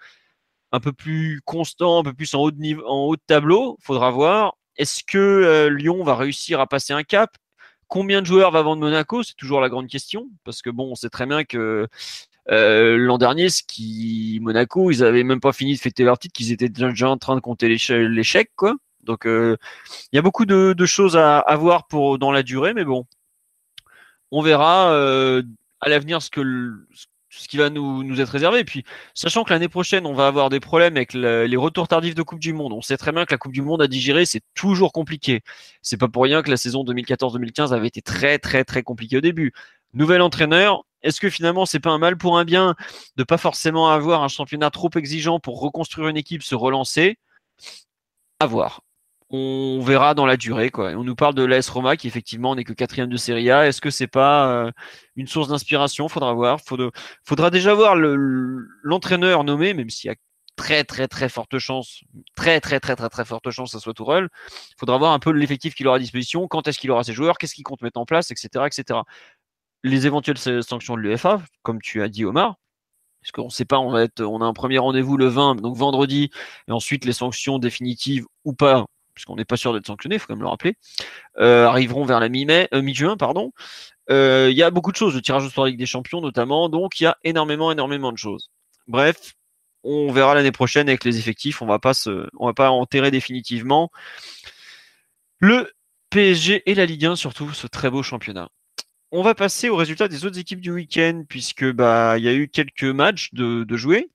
un peu plus constant, un peu plus en haut de niveau, en haut de tableau? Faudra voir. Est-ce que euh, Lyon va réussir à passer un cap? Combien de joueurs va vendre Monaco? C'est toujours la grande question. Parce que bon, on sait très bien que euh, l'an dernier, ce qui Monaco, ils avaient même pas fini de fêter leur titre, qu'ils étaient déjà en train de compter l'échec, quoi. Donc euh, il y a beaucoup de, choses à, voir pour dans la durée, mais bon, on verra à l'avenir ce que qui va nous, nous être réservé. Et puis, sachant que l'année prochaine, on va avoir des problèmes avec les retours tardifs de Coupe du Monde. On sait très bien que la Coupe du Monde à digérer, c'est toujours compliqué. C'est pas pour rien que la saison 2014-2015 avait été très, très, très compliquée au début. Nouvel entraîneur. Est-ce que finalement, c'est pas un mal pour un bien de pas forcément avoir un championnat trop exigeant pour reconstruire une équipe, se relancer? À voir on verra dans la durée. Quoi. On nous parle de l'AS Roma qui effectivement n'est que quatrième de Serie A. Est-ce que c'est pas euh, une source d'inspiration? Faudra voir. Faudra, déjà voir l'entraîneur nommé, même s'il y a très très très forte chance, très très très très très forte chance que ça soit Tourelle. Faudra voir un peu l'effectif qu'il aura à disposition, quand est-ce qu'il aura ses joueurs, qu'est-ce qu'il compte mettre en place, etc., etc. Les éventuelles sanctions de l'UEFA, comme tu as dit Omar, parce qu'on ne sait pas, on, va être, on a un premier rendez-vous le 20, donc vendredi, et ensuite les sanctions définitives ou pas, puisqu'on n'est pas sûr d'être sanctionné, il faut quand même le rappeler, euh, arriveront vers la mi-mai, euh, mi-juin, pardon. Euh, il y a beaucoup de choses, le tirage au sport Ligue des Champions notamment, donc il y a énormément, énormément de choses. Bref, on verra l'année prochaine avec les effectifs, on va pas se, va pas enterrer définitivement le PSG et la Ligue 1 surtout, ce très beau championnat. On va passer aux résultats des autres équipes du week-end puisque bah il y a eu quelques matchs de, de jouer.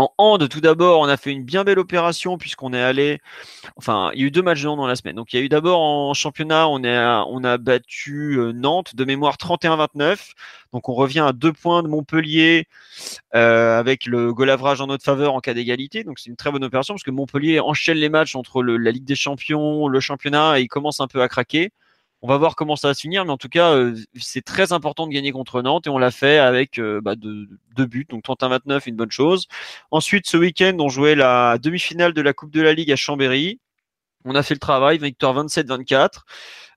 En hand, tout d'abord, on a fait une bien belle opération puisqu'on est allé. Enfin, il y a eu deux matchs de hand dans la semaine. Donc, il y a eu d'abord en championnat, on, a battu euh, Nantes de mémoire 31-29. Donc, on revient à deux points de Montpellier euh, avec le goal average en notre faveur en cas d'égalité. Donc, c'est une très bonne opération parce que Montpellier enchaîne les matchs entre la Ligue des Champions, le championnat et il commence un peu à craquer. On va voir comment ça va se finir, mais en tout cas, euh, c'est très important de gagner contre Nantes et on l'a fait avec euh, bah, deux, buts, donc 31-29, une bonne chose. Ensuite, ce week-end, on jouait la demi-finale de la Coupe de la Ligue à Chambéry. On a fait le travail, victoire 27-24,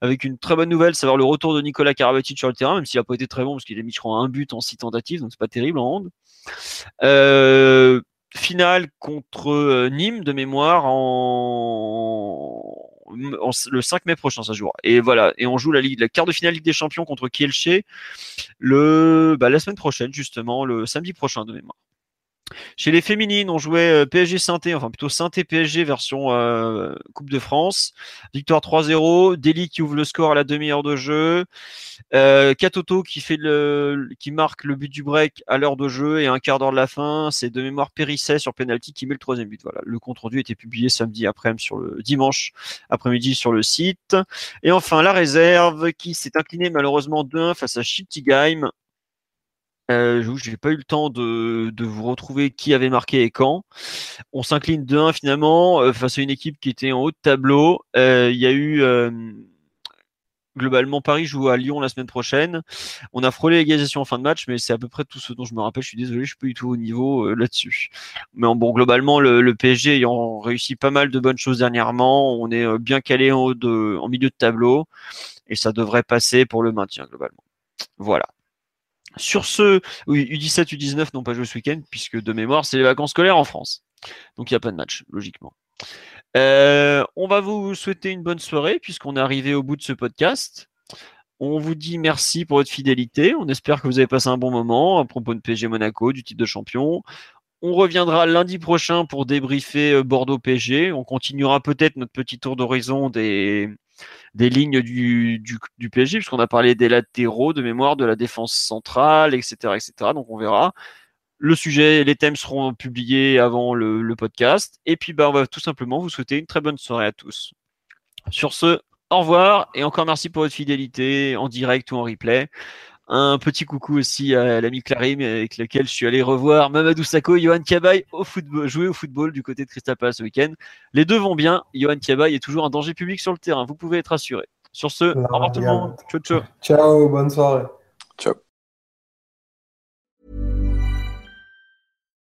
avec une très bonne nouvelle, savoir le retour de Nicolas Karabatic sur le terrain, même s'il n'a pas été très bon parce qu'il a mis, je crois, un but en six tentatives, donc c'est pas terrible en ronde. Euh, finale contre Nîmes de mémoire en le 5 mai prochain, ça jouera. Et voilà, et on joue la, ligue, quart de finale Ligue des Champions contre Kielce le, bah, la semaine prochaine, justement, le samedi prochain de mémoire. Chez les féminines, on jouait euh, PSG Synthé, enfin plutôt Synthé PSG version euh, Coupe de France. Victoire 3-0. Deli qui ouvre le score à la demi-heure de jeu. Euh, Katoto qui marque le but du break à l'heure de jeu et un quart d'heure de la fin. C'est de mémoire Périsset sur penalty qui met le troisième but. Voilà. Le compte rendu était publié samedi après sur le dimanche après-midi sur le site. Et enfin la réserve qui s'est inclinée malheureusement 2-1 face à Schittigheim euh, je n'ai pas eu le temps de, vous retrouver qui avait marqué et quand. On s'incline 2-1 finalement euh, face à une équipe qui était en haut de tableau. Euh, il y a eu globalement Paris joue à Lyon la semaine prochaine. On a frôlé l'égalisation en fin de match, mais c'est à peu près tout ce dont je me rappelle. Je suis désolé, je suis pas du tout au niveau là-dessus. Mais bon, globalement, le, PSG ayant réussi pas mal de bonnes choses dernièrement, on est bien calé en en milieu de tableau et ça devrait passer pour le maintien globalement. Voilà. Sur ce, oui, U17, U19 n'ont pas joué ce week-end, puisque de mémoire, c'est les vacances scolaires en France. Donc il n'y a pas de match, logiquement. Euh, on va vous souhaiter une bonne soirée, puisqu'on est arrivé au bout de ce podcast. On vous dit merci pour votre fidélité. On espère que vous avez passé un bon moment à propos de PSG Monaco, du titre de champion. On reviendra lundi prochain pour débriefer euh, Bordeaux PSG. On continuera peut-être notre petit tour d'horizon des, des lignes du, du, PSG, puisqu'on a parlé des latéraux de mémoire, de la défense centrale, etc., etc. Donc on verra. Le sujet, les thèmes seront publiés avant le, le podcast. Et puis, bah, on va tout simplement vous souhaiter une très bonne soirée à tous. Sur ce, au revoir et encore merci pour votre fidélité en direct ou en replay. Un petit coucou aussi à l'ami Clarim avec lequel je suis allé revoir Mamadou Sakho et Johan Kabaye au football, jouer au football du côté de Crystal Palace ce week-end. Les deux vont bien. Johan Kabaye est toujours un danger public sur le terrain. Vous pouvez être assuré. Sur ce, au revoir tout le monde. Ciao, ciao. Ciao, bonne soirée. Ciao.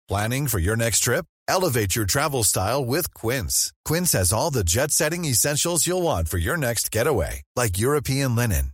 Planning for your next trip? Elevate your travel style with Quince. Quince has all the jet setting essentials you'll want for your next getaway, like European linen,